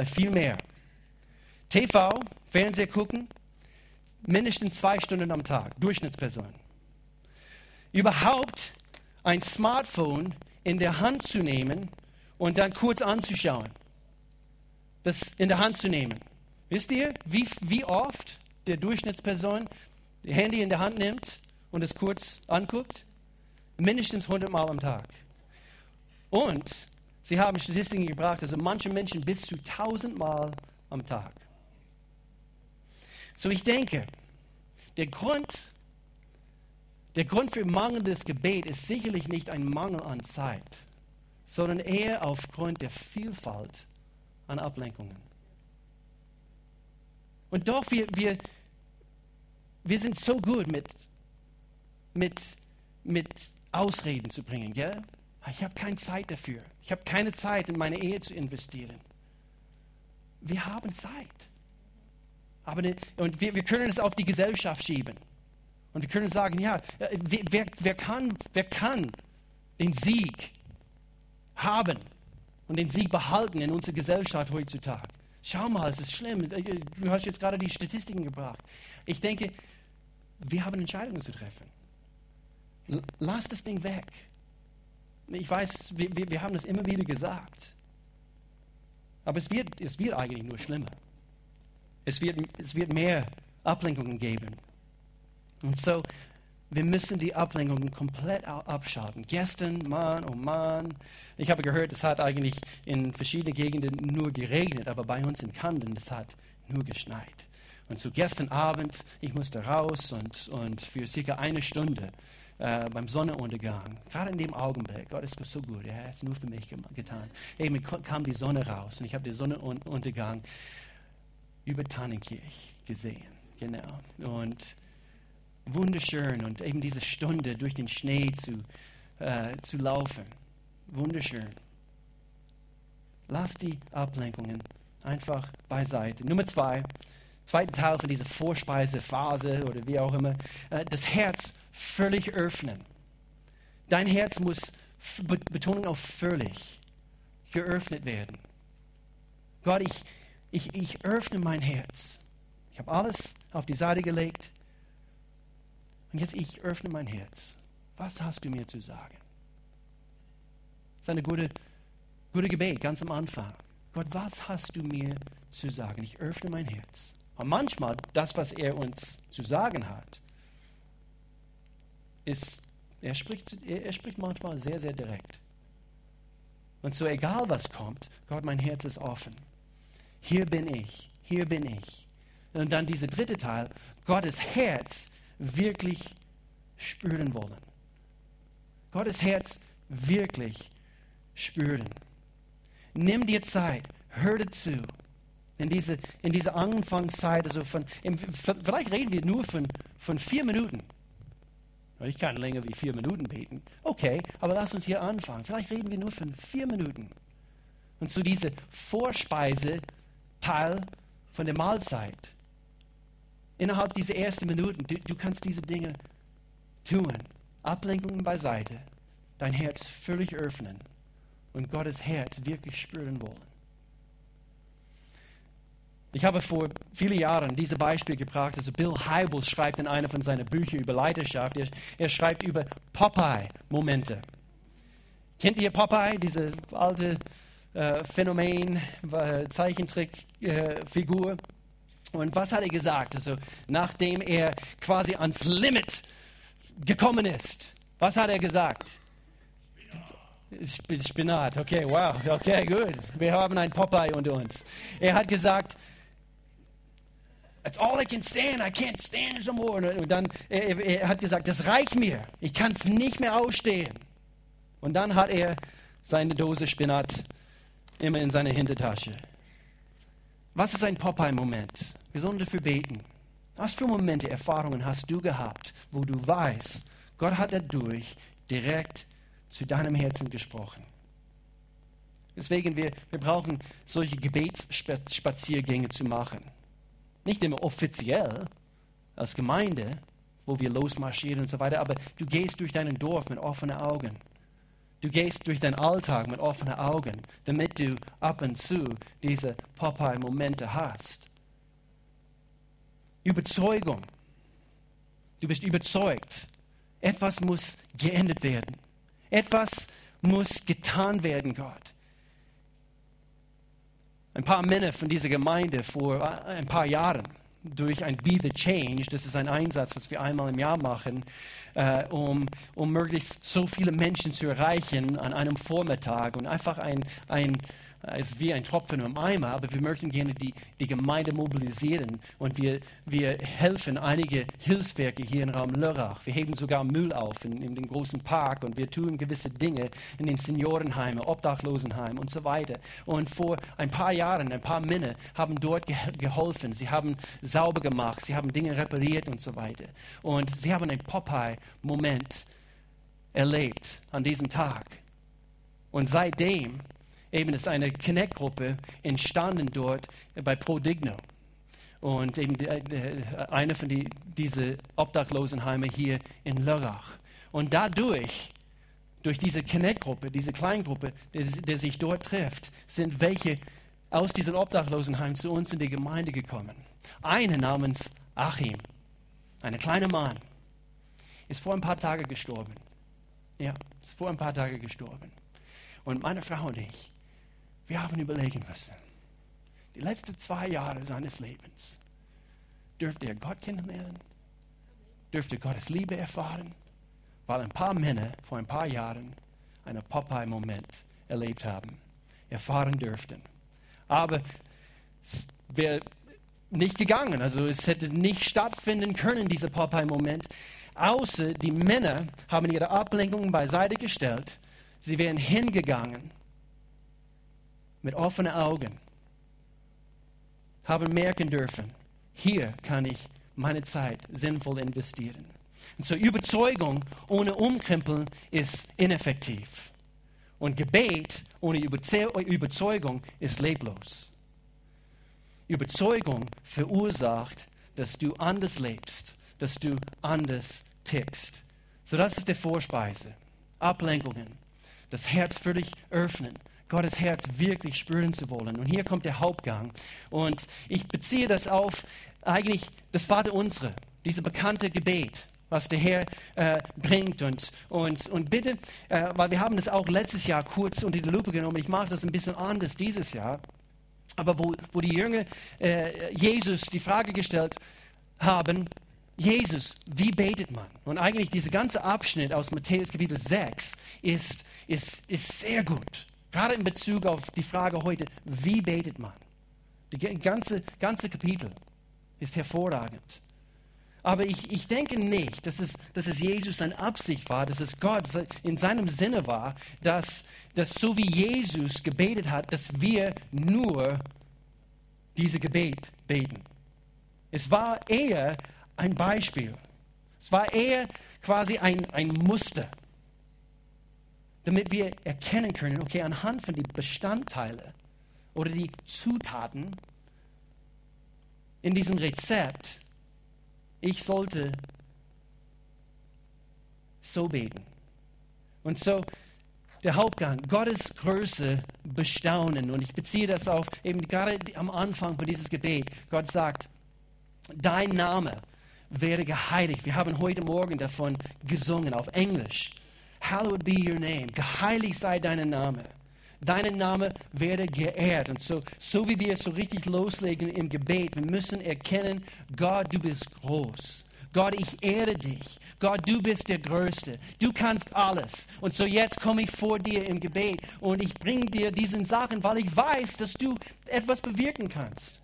viel mehr. TV, Fernseher gucken, mindestens zwei Stunden am Tag, Durchschnittsperson. Überhaupt ein Smartphone in der Hand zu nehmen und dann kurz anzuschauen. Das in der Hand zu nehmen. Wisst ihr, wie, wie oft der Durchschnittsperson Handy in der Hand nimmt und es kurz anguckt? Mindestens 100 Mal am Tag. Und sie haben Statistiken gebracht, also manche Menschen bis zu 1000 Mal am Tag. So ich denke, der Grund, der Grund für mangelndes Gebet ist sicherlich nicht ein Mangel an Zeit, sondern eher aufgrund der Vielfalt an Ablenkungen. Und doch, wir, wir, wir sind so gut mit, mit, mit Ausreden zu bringen, gell? Ich habe keine Zeit dafür. Ich habe keine Zeit, in meine Ehe zu investieren. Wir haben Zeit. Aber ne, und wir, wir können es auf die Gesellschaft schieben. Und wir können sagen, ja, äh, wer, wer, kann, wer kann den Sieg haben und den Sieg behalten in unserer Gesellschaft heutzutage? Schau mal, es ist schlimm. Äh, du hast jetzt gerade die Statistiken gebracht. Ich denke, wir haben Entscheidungen zu treffen. Lass das Ding weg. Ich weiß, wir, wir haben das immer wieder gesagt. Aber es wird, es wird eigentlich nur schlimmer. Es wird, es wird mehr Ablenkungen geben. Und so, wir müssen die Ablenkungen komplett abschalten. Gestern, Mann, oh Mann, ich habe gehört, es hat eigentlich in verschiedenen Gegenden nur geregnet, aber bei uns in Camden, es hat nur geschneit. Und so gestern Abend, ich musste raus und, und für circa eine Stunde äh, beim Sonnenuntergang, gerade in dem Augenblick, Gott ist so gut, er hat es nur für mich getan. Eben kam die Sonne raus und ich habe den Sonnenuntergang über Tannenkirch gesehen. Genau. Und wunderschön und eben diese Stunde durch den Schnee zu, äh, zu laufen. Wunderschön. Lass die Ablenkungen einfach beiseite. Nummer zwei, zweiten Teil von dieser Vorspeisephase oder wie auch immer, äh, das Herz völlig öffnen. Dein Herz muss, Betonung auf völlig, geöffnet werden. Gott, ich, ich, ich öffne mein Herz. Ich habe alles auf die Seite gelegt. Und jetzt ich öffne mein Herz. Was hast du mir zu sagen? Das ist eine gute, gute Gebet ganz am Anfang. Gott, was hast du mir zu sagen? Ich öffne mein Herz. Und manchmal, das, was er uns zu sagen hat, ist, er spricht, er spricht manchmal sehr, sehr direkt. Und so egal was kommt, Gott, mein Herz ist offen. Hier bin ich, hier bin ich. Und dann dieser dritte Teil, Gottes Herz wirklich spüren wollen. Gottes Herz wirklich spüren. Nimm dir Zeit, hör dazu. In diese, in diese Anfangszeit, also von, vielleicht reden wir nur von, von vier Minuten. Ich kann länger wie vier Minuten beten. Okay, aber lass uns hier anfangen. Vielleicht reden wir nur von vier Minuten. Und zu dieser Vorspeise Teil von der Mahlzeit. Innerhalb dieser ersten Minuten, du, du kannst diese Dinge tun. Ablenkungen beiseite, dein Herz völlig öffnen und Gottes Herz wirklich spüren wollen. Ich habe vor vielen Jahren dieses Beispiel gebracht. Also Bill Hybels schreibt in einem von seinen Büchern über Leidenschaft. Er, er schreibt über Popeye-Momente. Kennt ihr Popeye, diese alte äh, Phänomen, äh, Zeichentrickfigur. Äh, und was hat er gesagt? Also, nachdem er quasi ans Limit gekommen ist, was hat er gesagt? Spinat. Spinat, okay, wow, okay, gut. Wir haben einen Popeye unter uns. Er hat gesagt, That's all I can stand. I can't stand no more. Und dann er, er hat gesagt, das reicht mir. Ich kann es nicht mehr ausstehen. Und dann hat er seine Dose Spinat immer in seiner Hintertasche. Was ist ein Popeye-Moment? Wir sollen dafür beten. Was für Momente, Erfahrungen hast du gehabt, wo du weißt, Gott hat dadurch direkt zu deinem Herzen gesprochen? Deswegen, wir, wir brauchen solche Gebetsspaziergänge zu machen. Nicht immer offiziell als Gemeinde, wo wir losmarschieren und so weiter, aber du gehst durch dein Dorf mit offenen Augen. Du gehst durch deinen Alltag mit offenen Augen, damit du ab und zu diese Popeye-Momente hast. Überzeugung. Du bist überzeugt. Etwas muss geändert werden. Etwas muss getan werden, Gott ein paar Männer von dieser Gemeinde vor äh, ein paar Jahren durch ein Be the Change, das ist ein Einsatz, was wir einmal im Jahr machen, äh, um, um möglichst so viele Menschen zu erreichen an einem Vormittag und einfach ein, ein ist wie ein Tropfen im Eimer, aber wir möchten gerne die, die Gemeinde mobilisieren und wir, wir helfen einige Hilfswerke hier im Raum Lörrach. Wir heben sogar Müll auf in, in den großen Park und wir tun gewisse Dinge in den Seniorenheimen, Obdachlosenheimen und so weiter. Und vor ein paar Jahren, ein paar Männer haben dort geholfen. Sie haben sauber gemacht, sie haben Dinge repariert und so weiter. Und sie haben einen Popeye-Moment erlebt an diesem Tag. Und seitdem eben ist eine Connect-Gruppe entstanden dort bei Prodigno. Und eben äh, eine von die, diese Obdachlosenheime hier in Lörrach. Und dadurch, durch diese Connect-Gruppe, diese Kleingruppe, die, die sich dort trifft, sind welche aus diesen Obdachlosenheimen zu uns in die Gemeinde gekommen. Eine namens Achim, ein kleiner Mann, ist vor ein paar Tagen gestorben. Ja, ist vor ein paar Tagen gestorben. Und meine Frau und ich, wir haben überlegen müssen, die letzten zwei Jahre seines Lebens, dürfte er Gott kennenlernen? Dürfte Gottes Liebe erfahren? Weil ein paar Männer vor ein paar Jahren einen Popeye-Moment erlebt haben, erfahren dürften. Aber es wäre nicht gegangen, also es hätte nicht stattfinden können, dieser Popeye-Moment, außer die Männer haben ihre Ablenkungen beiseite gestellt. Sie wären hingegangen mit offenen Augen haben merken dürfen, hier kann ich meine Zeit sinnvoll investieren. Und zur Überzeugung ohne Umkrempeln ist ineffektiv. Und Gebet ohne Überzeugung ist leblos. Überzeugung verursacht, dass du anders lebst, dass du anders tickst. So das ist die Vorspeise. Ablenkungen, das Herz dich öffnen, Gottes Herz wirklich spüren zu wollen. Und hier kommt der Hauptgang. Und ich beziehe das auf eigentlich das Vaterunsere, dieses bekannte Gebet, was der Herr äh, bringt. Und, und, und bitte, äh, weil wir haben das auch letztes Jahr kurz unter die Lupe genommen, ich mache das ein bisschen anders dieses Jahr. Aber wo, wo die Jünger äh, Jesus die Frage gestellt haben, Jesus, wie betet man? Und eigentlich dieser ganze Abschnitt aus Matthäus Kapitel 6 ist, ist, ist sehr gut. Gerade in Bezug auf die Frage heute, wie betet man? Die ganze, ganze Kapitel ist hervorragend. Aber ich, ich denke nicht, dass es, dass es Jesus seine Absicht war, dass es Gott in seinem Sinne war, dass, dass so wie Jesus gebetet hat, dass wir nur diese Gebet beten. Es war eher ein Beispiel. Es war eher quasi ein, ein Muster damit wir erkennen können, okay, anhand von den Bestandteilen oder die Zutaten in diesem Rezept, ich sollte so beten. Und so der Hauptgang, Gottes Größe bestaunen. Und ich beziehe das auf eben gerade am Anfang von dieses Gebet. Gott sagt, dein Name werde geheiligt. Wir haben heute Morgen davon gesungen auf Englisch. Hallowed be your name. Geheiligt sei dein Name. Dein Name werde geehrt. Und so, so wie wir so richtig loslegen im Gebet, wir müssen erkennen, Gott, du bist groß. Gott, ich ehre dich. Gott, du bist der Größte. Du kannst alles. Und so jetzt komme ich vor dir im Gebet und ich bringe dir diesen Sachen, weil ich weiß, dass du etwas bewirken kannst.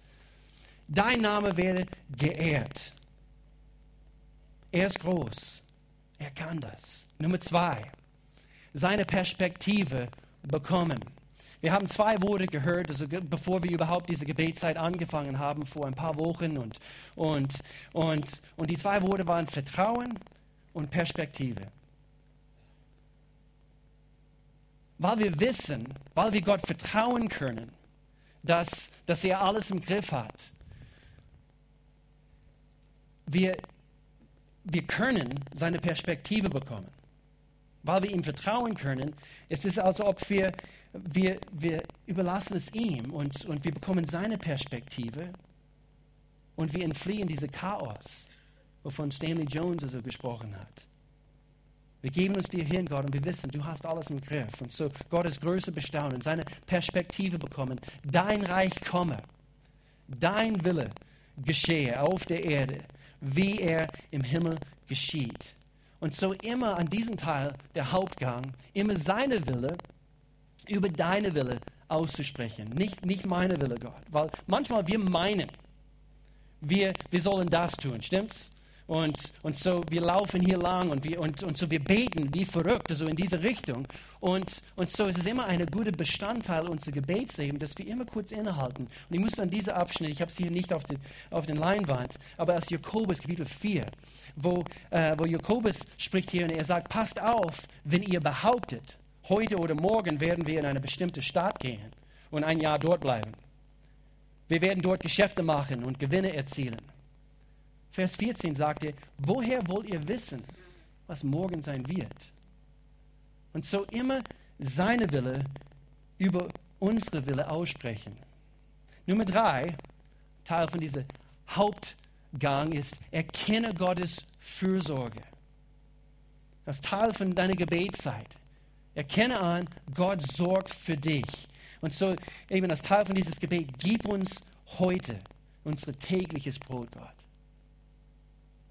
Dein Name werde geehrt. Er ist groß. Er kann das. Nummer zwei, seine Perspektive bekommen. Wir haben zwei Worte gehört, also bevor wir überhaupt diese Gebetszeit angefangen haben, vor ein paar Wochen. Und, und, und, und die zwei Worte waren Vertrauen und Perspektive. weil wir wissen, weil wir Gott vertrauen können, dass, dass er alles im Griff hat. Wir, wir können seine Perspektive bekommen. Weil wir ihm vertrauen können, ist es als ob wir, wir, wir überlassen es ihm und, und wir bekommen seine Perspektive und wir entfliehen diese Chaos, wovon Stanley Jones also gesprochen hat. Wir geben uns dir hin, Gott, und wir wissen, du hast alles im Griff. Und so Gottes Größe bestaunen, seine Perspektive bekommen. Dein Reich komme, dein Wille geschehe auf der Erde, wie er im Himmel geschieht. Und so immer an diesem Teil der Hauptgang, immer seine Wille über deine Wille auszusprechen. Nicht, nicht meine Wille, Gott. Weil manchmal wir meinen, wir, wir sollen das tun, stimmt's? Und, und so, wir laufen hier lang und, wir, und, und so, wir beten wie verrückt, also in diese Richtung. Und, und so ist es immer ein guter Bestandteil unseres Gebetslebens, dass wir immer kurz innehalten. Und ich muss an dieser Abschnitt, ich habe es hier nicht auf den, auf den Leinwand, aber aus Jakobus Kapitel 4, wo, äh, wo Jakobus spricht hier und er sagt, passt auf, wenn ihr behauptet, heute oder morgen werden wir in eine bestimmte Stadt gehen und ein Jahr dort bleiben. Wir werden dort Geschäfte machen und Gewinne erzielen. Vers 14 sagt er, woher wollt ihr wissen, was morgen sein wird? Und so immer seine Wille über unsere Wille aussprechen. Nummer drei, Teil von diesem Hauptgang ist, erkenne Gottes Fürsorge. Das Teil von deiner Gebetszeit. Erkenne an, Gott sorgt für dich. Und so eben als Teil von dieses Gebet, gib uns heute unser tägliches Brot, Gott.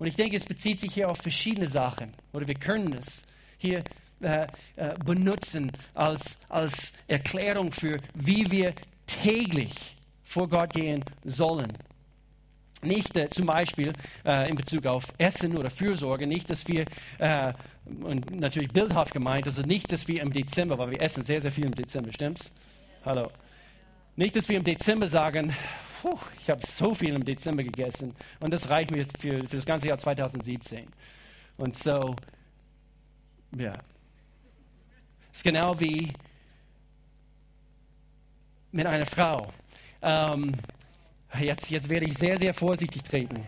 Und ich denke, es bezieht sich hier auf verschiedene Sachen. Oder wir können es hier äh, äh, benutzen als, als Erklärung für, wie wir täglich vor Gott gehen sollen. Nicht äh, zum Beispiel äh, in Bezug auf Essen oder Fürsorge, nicht, dass wir, äh, und natürlich bildhaft gemeint, also nicht, dass wir im Dezember, weil wir essen sehr, sehr viel im Dezember, stimmt's? Hallo. Nicht, dass wir im Dezember sagen, puh, ich habe so viel im Dezember gegessen und das reicht mir jetzt für, für das ganze Jahr 2017. Und so, ja. Es ist genau wie mit einer Frau. Ähm, jetzt, jetzt werde ich sehr, sehr vorsichtig treten.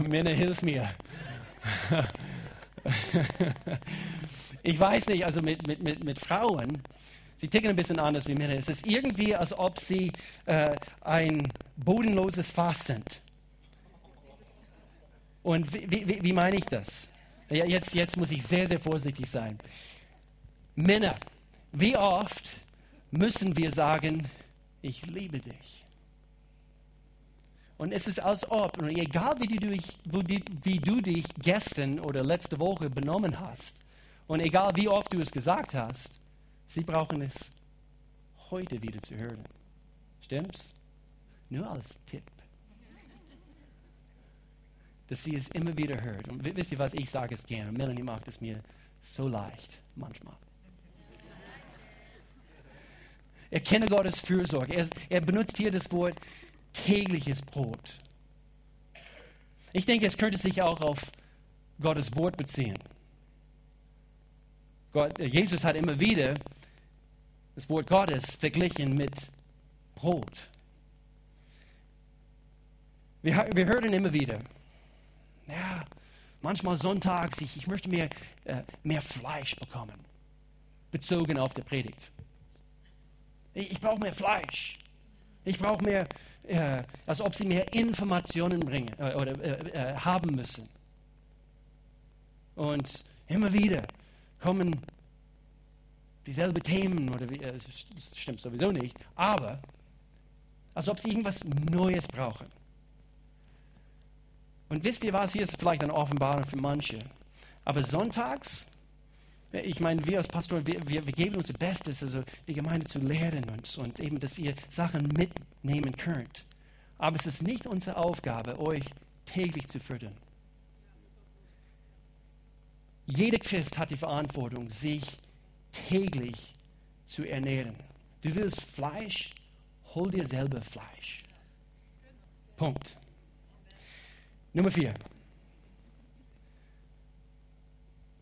Männer, hilf mir. ich weiß nicht, also mit, mit, mit, mit Frauen, Sie ticken ein bisschen anders wie Männer. Es ist irgendwie, als ob sie äh, ein bodenloses Fass sind. Und wie, wie, wie meine ich das? Ja, jetzt, jetzt muss ich sehr, sehr vorsichtig sein. Männer, wie oft müssen wir sagen, ich liebe dich? Und es ist als ob, egal wie du, dich, wie du dich gestern oder letzte Woche benommen hast, und egal wie oft du es gesagt hast, Sie brauchen es heute wieder zu hören. Stimmt's? Nur als Tipp. Dass sie es immer wieder hört. Und wisst ihr was, ich sage es gerne. Melanie macht es mir so leicht manchmal. Erkenne Gottes Fürsorge. Er, er benutzt hier das Wort tägliches Brot. Ich denke, es könnte sich auch auf Gottes Wort beziehen. Gott, Jesus hat immer wieder das Wort Gottes verglichen mit Brot. Wir, wir hören immer wieder, ja, manchmal sonntags, ich, ich möchte mehr, äh, mehr Fleisch bekommen, bezogen auf die Predigt. Ich, ich brauche mehr Fleisch. Ich brauche mehr, äh, als ob sie mehr Informationen bringen äh, oder äh, äh, haben müssen. Und immer wieder kommen dieselbe Themen oder wie, äh, stimmt sowieso nicht, aber als ob sie irgendwas Neues brauchen. Und wisst ihr was, hier ist vielleicht eine Offenbarung für manche, aber sonntags, ich meine, wir als Pastor, wir, wir, wir geben unser Bestes, also die Gemeinde zu lehren und, und eben, dass ihr Sachen mitnehmen könnt. Aber es ist nicht unsere Aufgabe, euch täglich zu fördern. Jeder Christ hat die Verantwortung, sich täglich zu ernähren. Du willst Fleisch, hol dir selber Fleisch. Punkt. Nummer vier.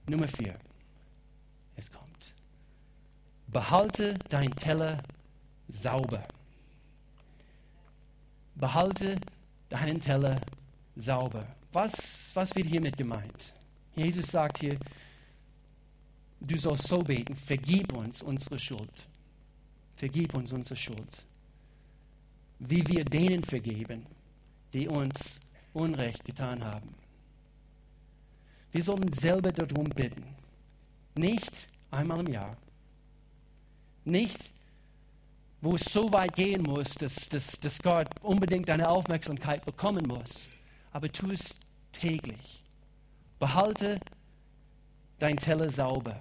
Nummer vier. Es kommt. Behalte dein Teller sauber. Behalte deinen Teller sauber. Was, was wird hiermit gemeint? Jesus sagt hier, du sollst so beten, vergib uns unsere Schuld. Vergib uns unsere Schuld. Wie wir denen vergeben, die uns Unrecht getan haben. Wir sollen selber darum bitten. Nicht einmal im Jahr. Nicht, wo es so weit gehen muss, dass, dass, dass Gott unbedingt deine Aufmerksamkeit bekommen muss. Aber tu es täglich. Behalte dein Teller sauber.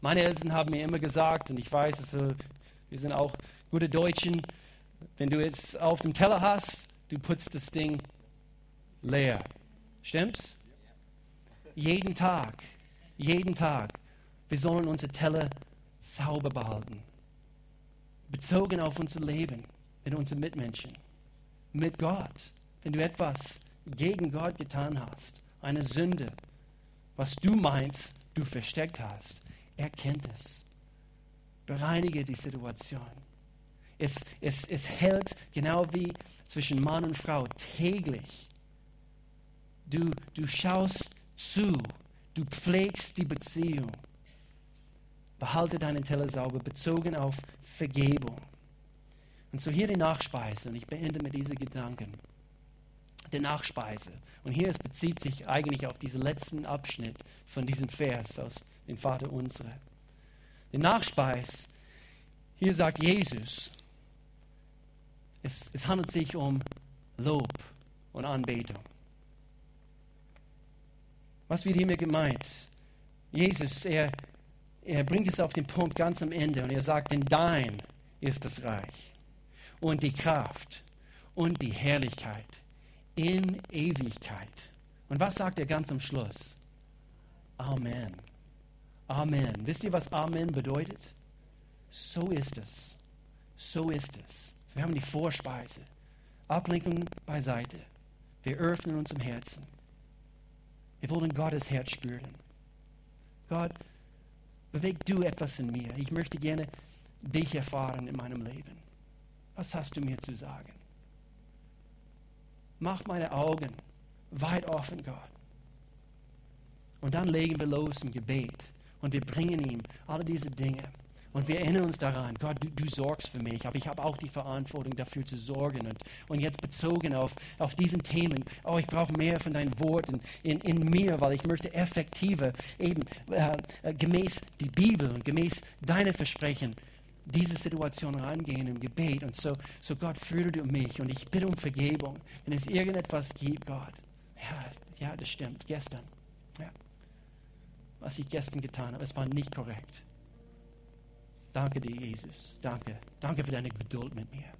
Meine Eltern haben mir immer gesagt, und ich weiß, also, wir sind auch gute Deutschen, wenn du jetzt auf dem Teller hast, du putzt das Ding leer. Stimmt's? Jeden Tag, jeden Tag. Wir sollen unsere Teller sauber behalten. Bezogen auf unser Leben mit unseren Mitmenschen, mit Gott. Wenn du etwas gegen Gott getan hast, eine Sünde, was du meinst, du versteckt hast, er kennt es. Bereinige die Situation. Es, es, es hält genau wie zwischen Mann und Frau täglich. Du, du schaust zu, du pflegst die Beziehung. Behalte deinen Teller sauber, bezogen auf Vergebung. Und so hier die Nachspeise, und ich beende mit diesen Gedanken. Die Nachspeise. Und hier es bezieht sich eigentlich auf diesen letzten Abschnitt von diesem Vers aus dem Vater unsere. Die Nachspeise, hier sagt Jesus, es, es handelt sich um Lob und Anbetung. Was wird hiermit gemeint? Jesus, er, er bringt es auf den Punkt ganz am Ende und er sagt, denn dein ist das Reich und die Kraft und die Herrlichkeit in Ewigkeit. Und was sagt er ganz am Schluss? Amen. Amen. Wisst ihr, was Amen bedeutet? So ist es. So ist es. Wir haben die Vorspeise. Ablenkung beiseite. Wir öffnen uns im Herzen. Wir wollen Gottes Herz spüren. Gott, beweg du etwas in mir. Ich möchte gerne dich erfahren in meinem Leben. Was hast du mir zu sagen? Mach meine Augen weit offen, Gott. Und dann legen wir los im Gebet und wir bringen ihm alle diese Dinge. Und wir erinnern uns daran, Gott, du, du sorgst für mich, aber ich habe auch die Verantwortung dafür zu sorgen. Und, und jetzt bezogen auf, auf diesen Themen, oh, ich brauche mehr von deinen Worten in, in mir, weil ich möchte effektiver, eben äh, äh, gemäß die Bibel und gemäß deine Versprechen, diese Situation rangehen im Gebet. Und so, so Gott, führe du mich und ich bitte um Vergebung, wenn es irgendetwas gibt, Gott. Ja, ja, das stimmt, gestern. Ja. Was ich gestern getan habe, es war nicht korrekt. Danke dir, Jesus. Danke. Danke für deine Geduld mit mir.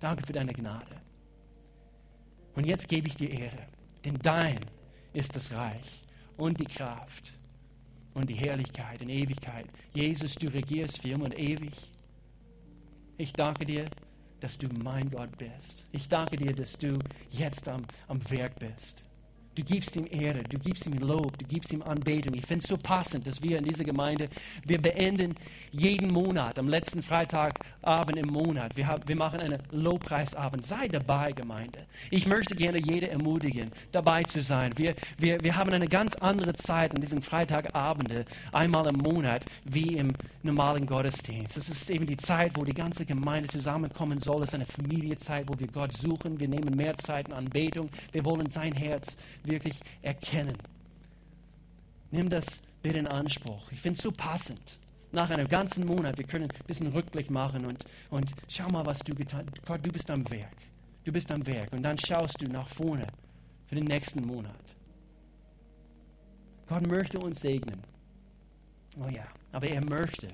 Danke für deine Gnade. Und jetzt gebe ich dir Ehre, denn dein ist das Reich und die Kraft und die Herrlichkeit in Ewigkeit. Jesus, du regierst für immer und ewig. Ich danke dir, dass du mein Gott bist. Ich danke dir, dass du jetzt am, am Werk bist. Du gibst ihm Ehre, du gibst ihm Lob, du gibst ihm Anbetung. Ich finde es so passend, dass wir in dieser Gemeinde, wir beenden jeden Monat, am letzten Freitagabend im Monat, wir, haben, wir machen einen Lobpreisabend. Sei dabei, Gemeinde. Ich möchte gerne jede ermutigen, dabei zu sein. Wir, wir, wir haben eine ganz andere Zeit an diesen Freitagabende, einmal im Monat, wie im normalen Gottesdienst. Das ist eben die Zeit, wo die ganze Gemeinde zusammenkommen soll. Es ist eine Familiezeit, wo wir Gott suchen. Wir nehmen mehr Zeit in Anbetung. Wir wollen sein Herz wirklich erkennen. Nimm das bitte in Anspruch. Ich finde es so passend. Nach einem ganzen Monat, wir können ein bisschen Rückblick machen und, und schau mal, was du getan hast. Gott, du bist am Werk. Du bist am Werk. Und dann schaust du nach vorne für den nächsten Monat. Gott möchte uns segnen. Oh ja, aber er möchte,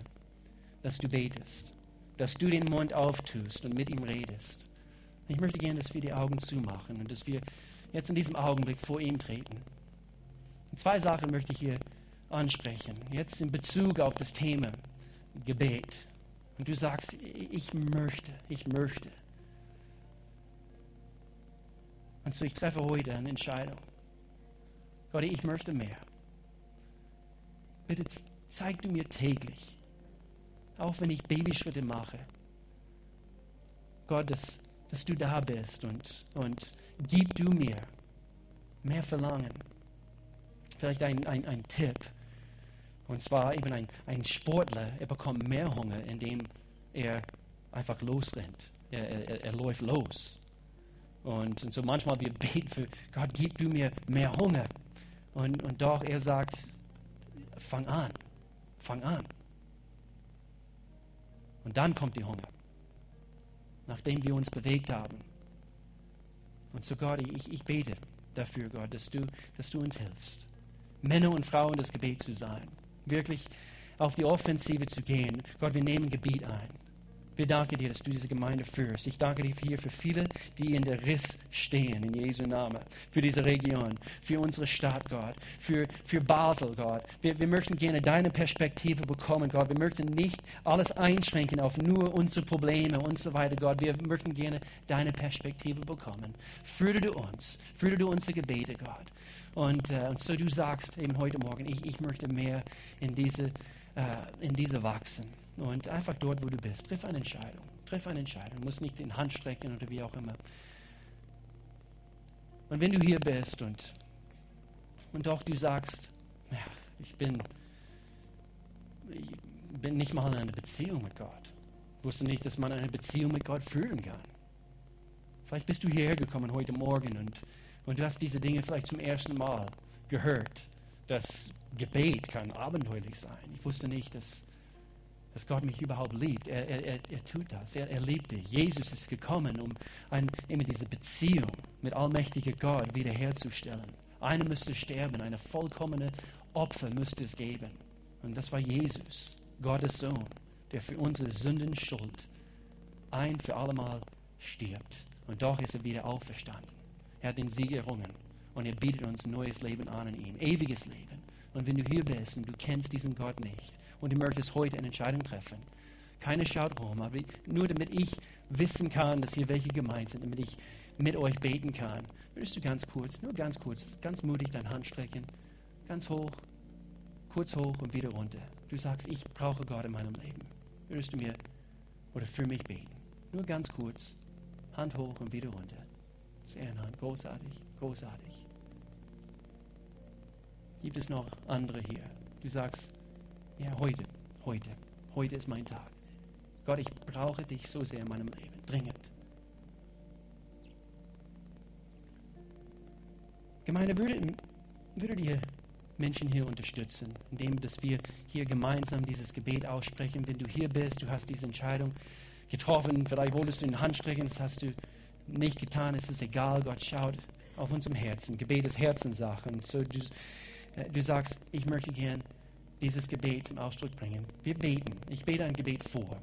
dass du betest, dass du den Mund auftust und mit ihm redest. Ich möchte gerne, dass wir die Augen zumachen und dass wir jetzt in diesem Augenblick vor ihm treten. Und zwei Sachen möchte ich hier ansprechen. Jetzt in Bezug auf das Thema Gebet. Und du sagst, ich möchte, ich möchte. Und so ich treffe heute eine Entscheidung. Gott, ich möchte mehr. bitte zeig du mir täglich, auch wenn ich Babyschritte mache, Gott, dass, dass du da bist und, und gib du mir mehr Verlangen. Vielleicht ein, ein, ein Tipp. Und zwar eben ein, ein Sportler, er bekommt mehr Hunger, indem er einfach losrennt. Er, er, er läuft los. Und, und so manchmal wir beten für Gott, gib du mir mehr Hunger. Und, und doch er sagt, fang an, fang an. Und dann kommt die Hunger, nachdem wir uns bewegt haben. Und so Gott, ich, ich bete dafür, Gott, dass du, dass du uns hilfst, Männer und Frauen das Gebet zu sein, wirklich auf die Offensive zu gehen. Gott, wir nehmen Gebiet ein. Wir danken dir, dass du diese Gemeinde führst. Ich danke dir hier für viele, die in der Riss stehen, in Jesu Namen. Für diese Region, für unsere Stadt, Gott. Für, für Basel, Gott. Wir, wir möchten gerne deine Perspektive bekommen, Gott. Wir möchten nicht alles einschränken auf nur unsere Probleme und so weiter, Gott. Wir möchten gerne deine Perspektive bekommen. Führe du uns. Führe du unsere Gebete, Gott. Und, äh, und so du sagst eben heute Morgen, ich, ich möchte mehr in diese, äh, in diese wachsen. Und einfach dort, wo du bist, triff eine Entscheidung. Triff eine Entscheidung. Du musst nicht in Hand strecken oder wie auch immer. Und wenn du hier bist und, und doch du sagst, ja, ich bin, ich bin nicht mal in einer Beziehung mit Gott. Ich wusste nicht, dass man eine Beziehung mit Gott führen kann. Vielleicht bist du hierher gekommen heute Morgen und, und du hast diese Dinge vielleicht zum ersten Mal gehört. Das Gebet kann abenteuerlich sein. Ich wusste nicht, dass dass Gott mich überhaupt liebt. Er, er, er, er tut das. Er, er liebt dich. Jesus ist gekommen, um ein, immer diese Beziehung mit allmächtiger Gott wiederherzustellen. Einer müsste sterben, eine vollkommene Opfer müsste es geben. Und das war Jesus, Gottes Sohn, der für unsere Sündenschuld ein für allemal stirbt. Und doch ist er wieder auferstanden. Er hat den Sieg errungen und er bietet uns neues Leben an in ihm, ewiges Leben. Und wenn du hier bist und du kennst diesen Gott nicht und du möchtest heute eine Entscheidung treffen, keine schaut rum, aber nur damit ich wissen kann, dass hier welche gemeint sind, damit ich mit euch beten kann, würdest du ganz kurz, nur ganz kurz, ganz mutig deine Hand strecken, ganz hoch, kurz hoch und wieder runter. Du sagst, ich brauche Gott in meinem Leben. Würdest du mir oder für mich beten? Nur ganz kurz, Hand hoch und wieder runter. Sehr Hand, großartig, großartig. Gibt es noch andere hier? Du sagst, ja, heute, heute, heute ist mein Tag. Gott, ich brauche dich so sehr in meinem Leben, dringend. Gemeinde, würdet, würdet ihr Menschen hier unterstützen, indem dass wir hier gemeinsam dieses Gebet aussprechen. Wenn du hier bist, du hast diese Entscheidung getroffen, vielleicht wolltest du in die Hand strecken, das hast du nicht getan, es ist egal, Gott schaut auf unserem Herzen. Gebet ist Herzenssache. Und so du, du sagst, ich möchte gern dieses Gebet zum Ausdruck bringen. Wir beten. Ich bete ein Gebet vor.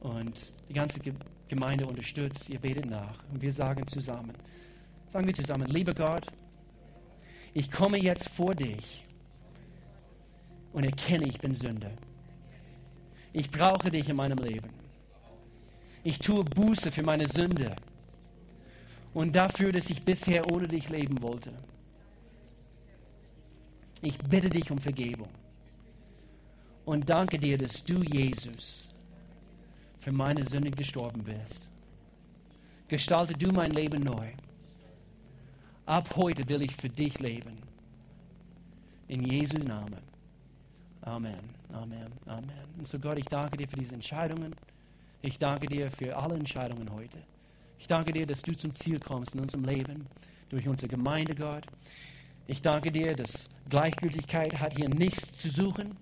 Und die ganze Gemeinde unterstützt, ihr betet nach. Und wir sagen zusammen, sagen wir zusammen, lieber Gott, ich komme jetzt vor dich und erkenne, ich bin Sünder. Ich brauche dich in meinem Leben. Ich tue Buße für meine Sünde und dafür, dass ich bisher ohne dich leben wollte. Ich bitte dich um Vergebung. Und danke dir, dass du, Jesus, für meine Sünde gestorben bist. Gestalte du mein Leben neu. Ab heute will ich für dich leben. In Jesu Namen. Amen, Amen, Amen. Und so Gott, ich danke dir für diese Entscheidungen. Ich danke dir für alle Entscheidungen heute. Ich danke dir, dass du zum Ziel kommst in unserem Leben, durch unsere Gemeinde, Gott. Ich danke dir, dass Gleichgültigkeit hat hier nichts zu suchen.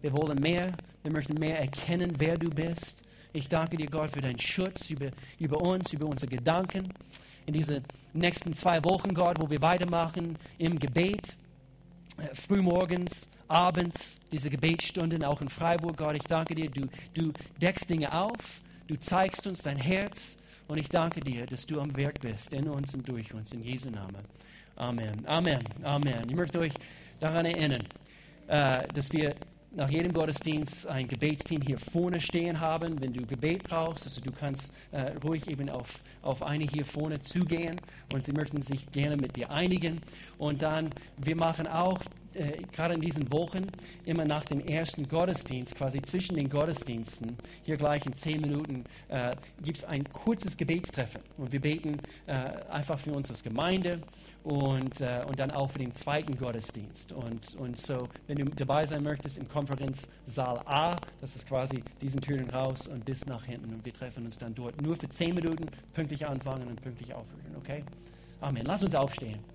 Wir wollen mehr, wir möchten mehr erkennen, wer du bist. Ich danke dir, Gott, für deinen Schutz über, über uns, über unsere Gedanken. In diesen nächsten zwei Wochen, Gott, wo wir weitermachen im Gebet, äh, frühmorgens, abends, diese Gebetsstunden, auch in Freiburg, Gott, ich danke dir, du, du deckst Dinge auf, du zeigst uns dein Herz und ich danke dir, dass du am Werk bist, in uns und durch uns, in Jesu Namen. Amen. Amen. Amen. Ich möchte euch daran erinnern, äh, dass wir nach jedem Gottesdienst ein Gebetsteam hier vorne stehen haben. Wenn du Gebet brauchst, also du kannst äh, ruhig eben auf, auf eine hier vorne zugehen und sie möchten sich gerne mit dir einigen. Und dann, wir machen auch äh, gerade in diesen Wochen, immer nach dem ersten Gottesdienst, quasi zwischen den Gottesdiensten, hier gleich in zehn Minuten, äh, gibt es ein kurzes Gebetstreffen. Und wir beten einfach für uns als Gemeinde und, äh, und dann auch für den zweiten Gottesdienst. Und, und so, wenn du dabei sein möchtest im Konferenzsaal A, das ist quasi diesen Türen raus und bis nach hinten. Und wir treffen uns dann dort nur für zehn Minuten, pünktlich anfangen und pünktlich aufhören. Okay? Amen. Lass uns aufstehen.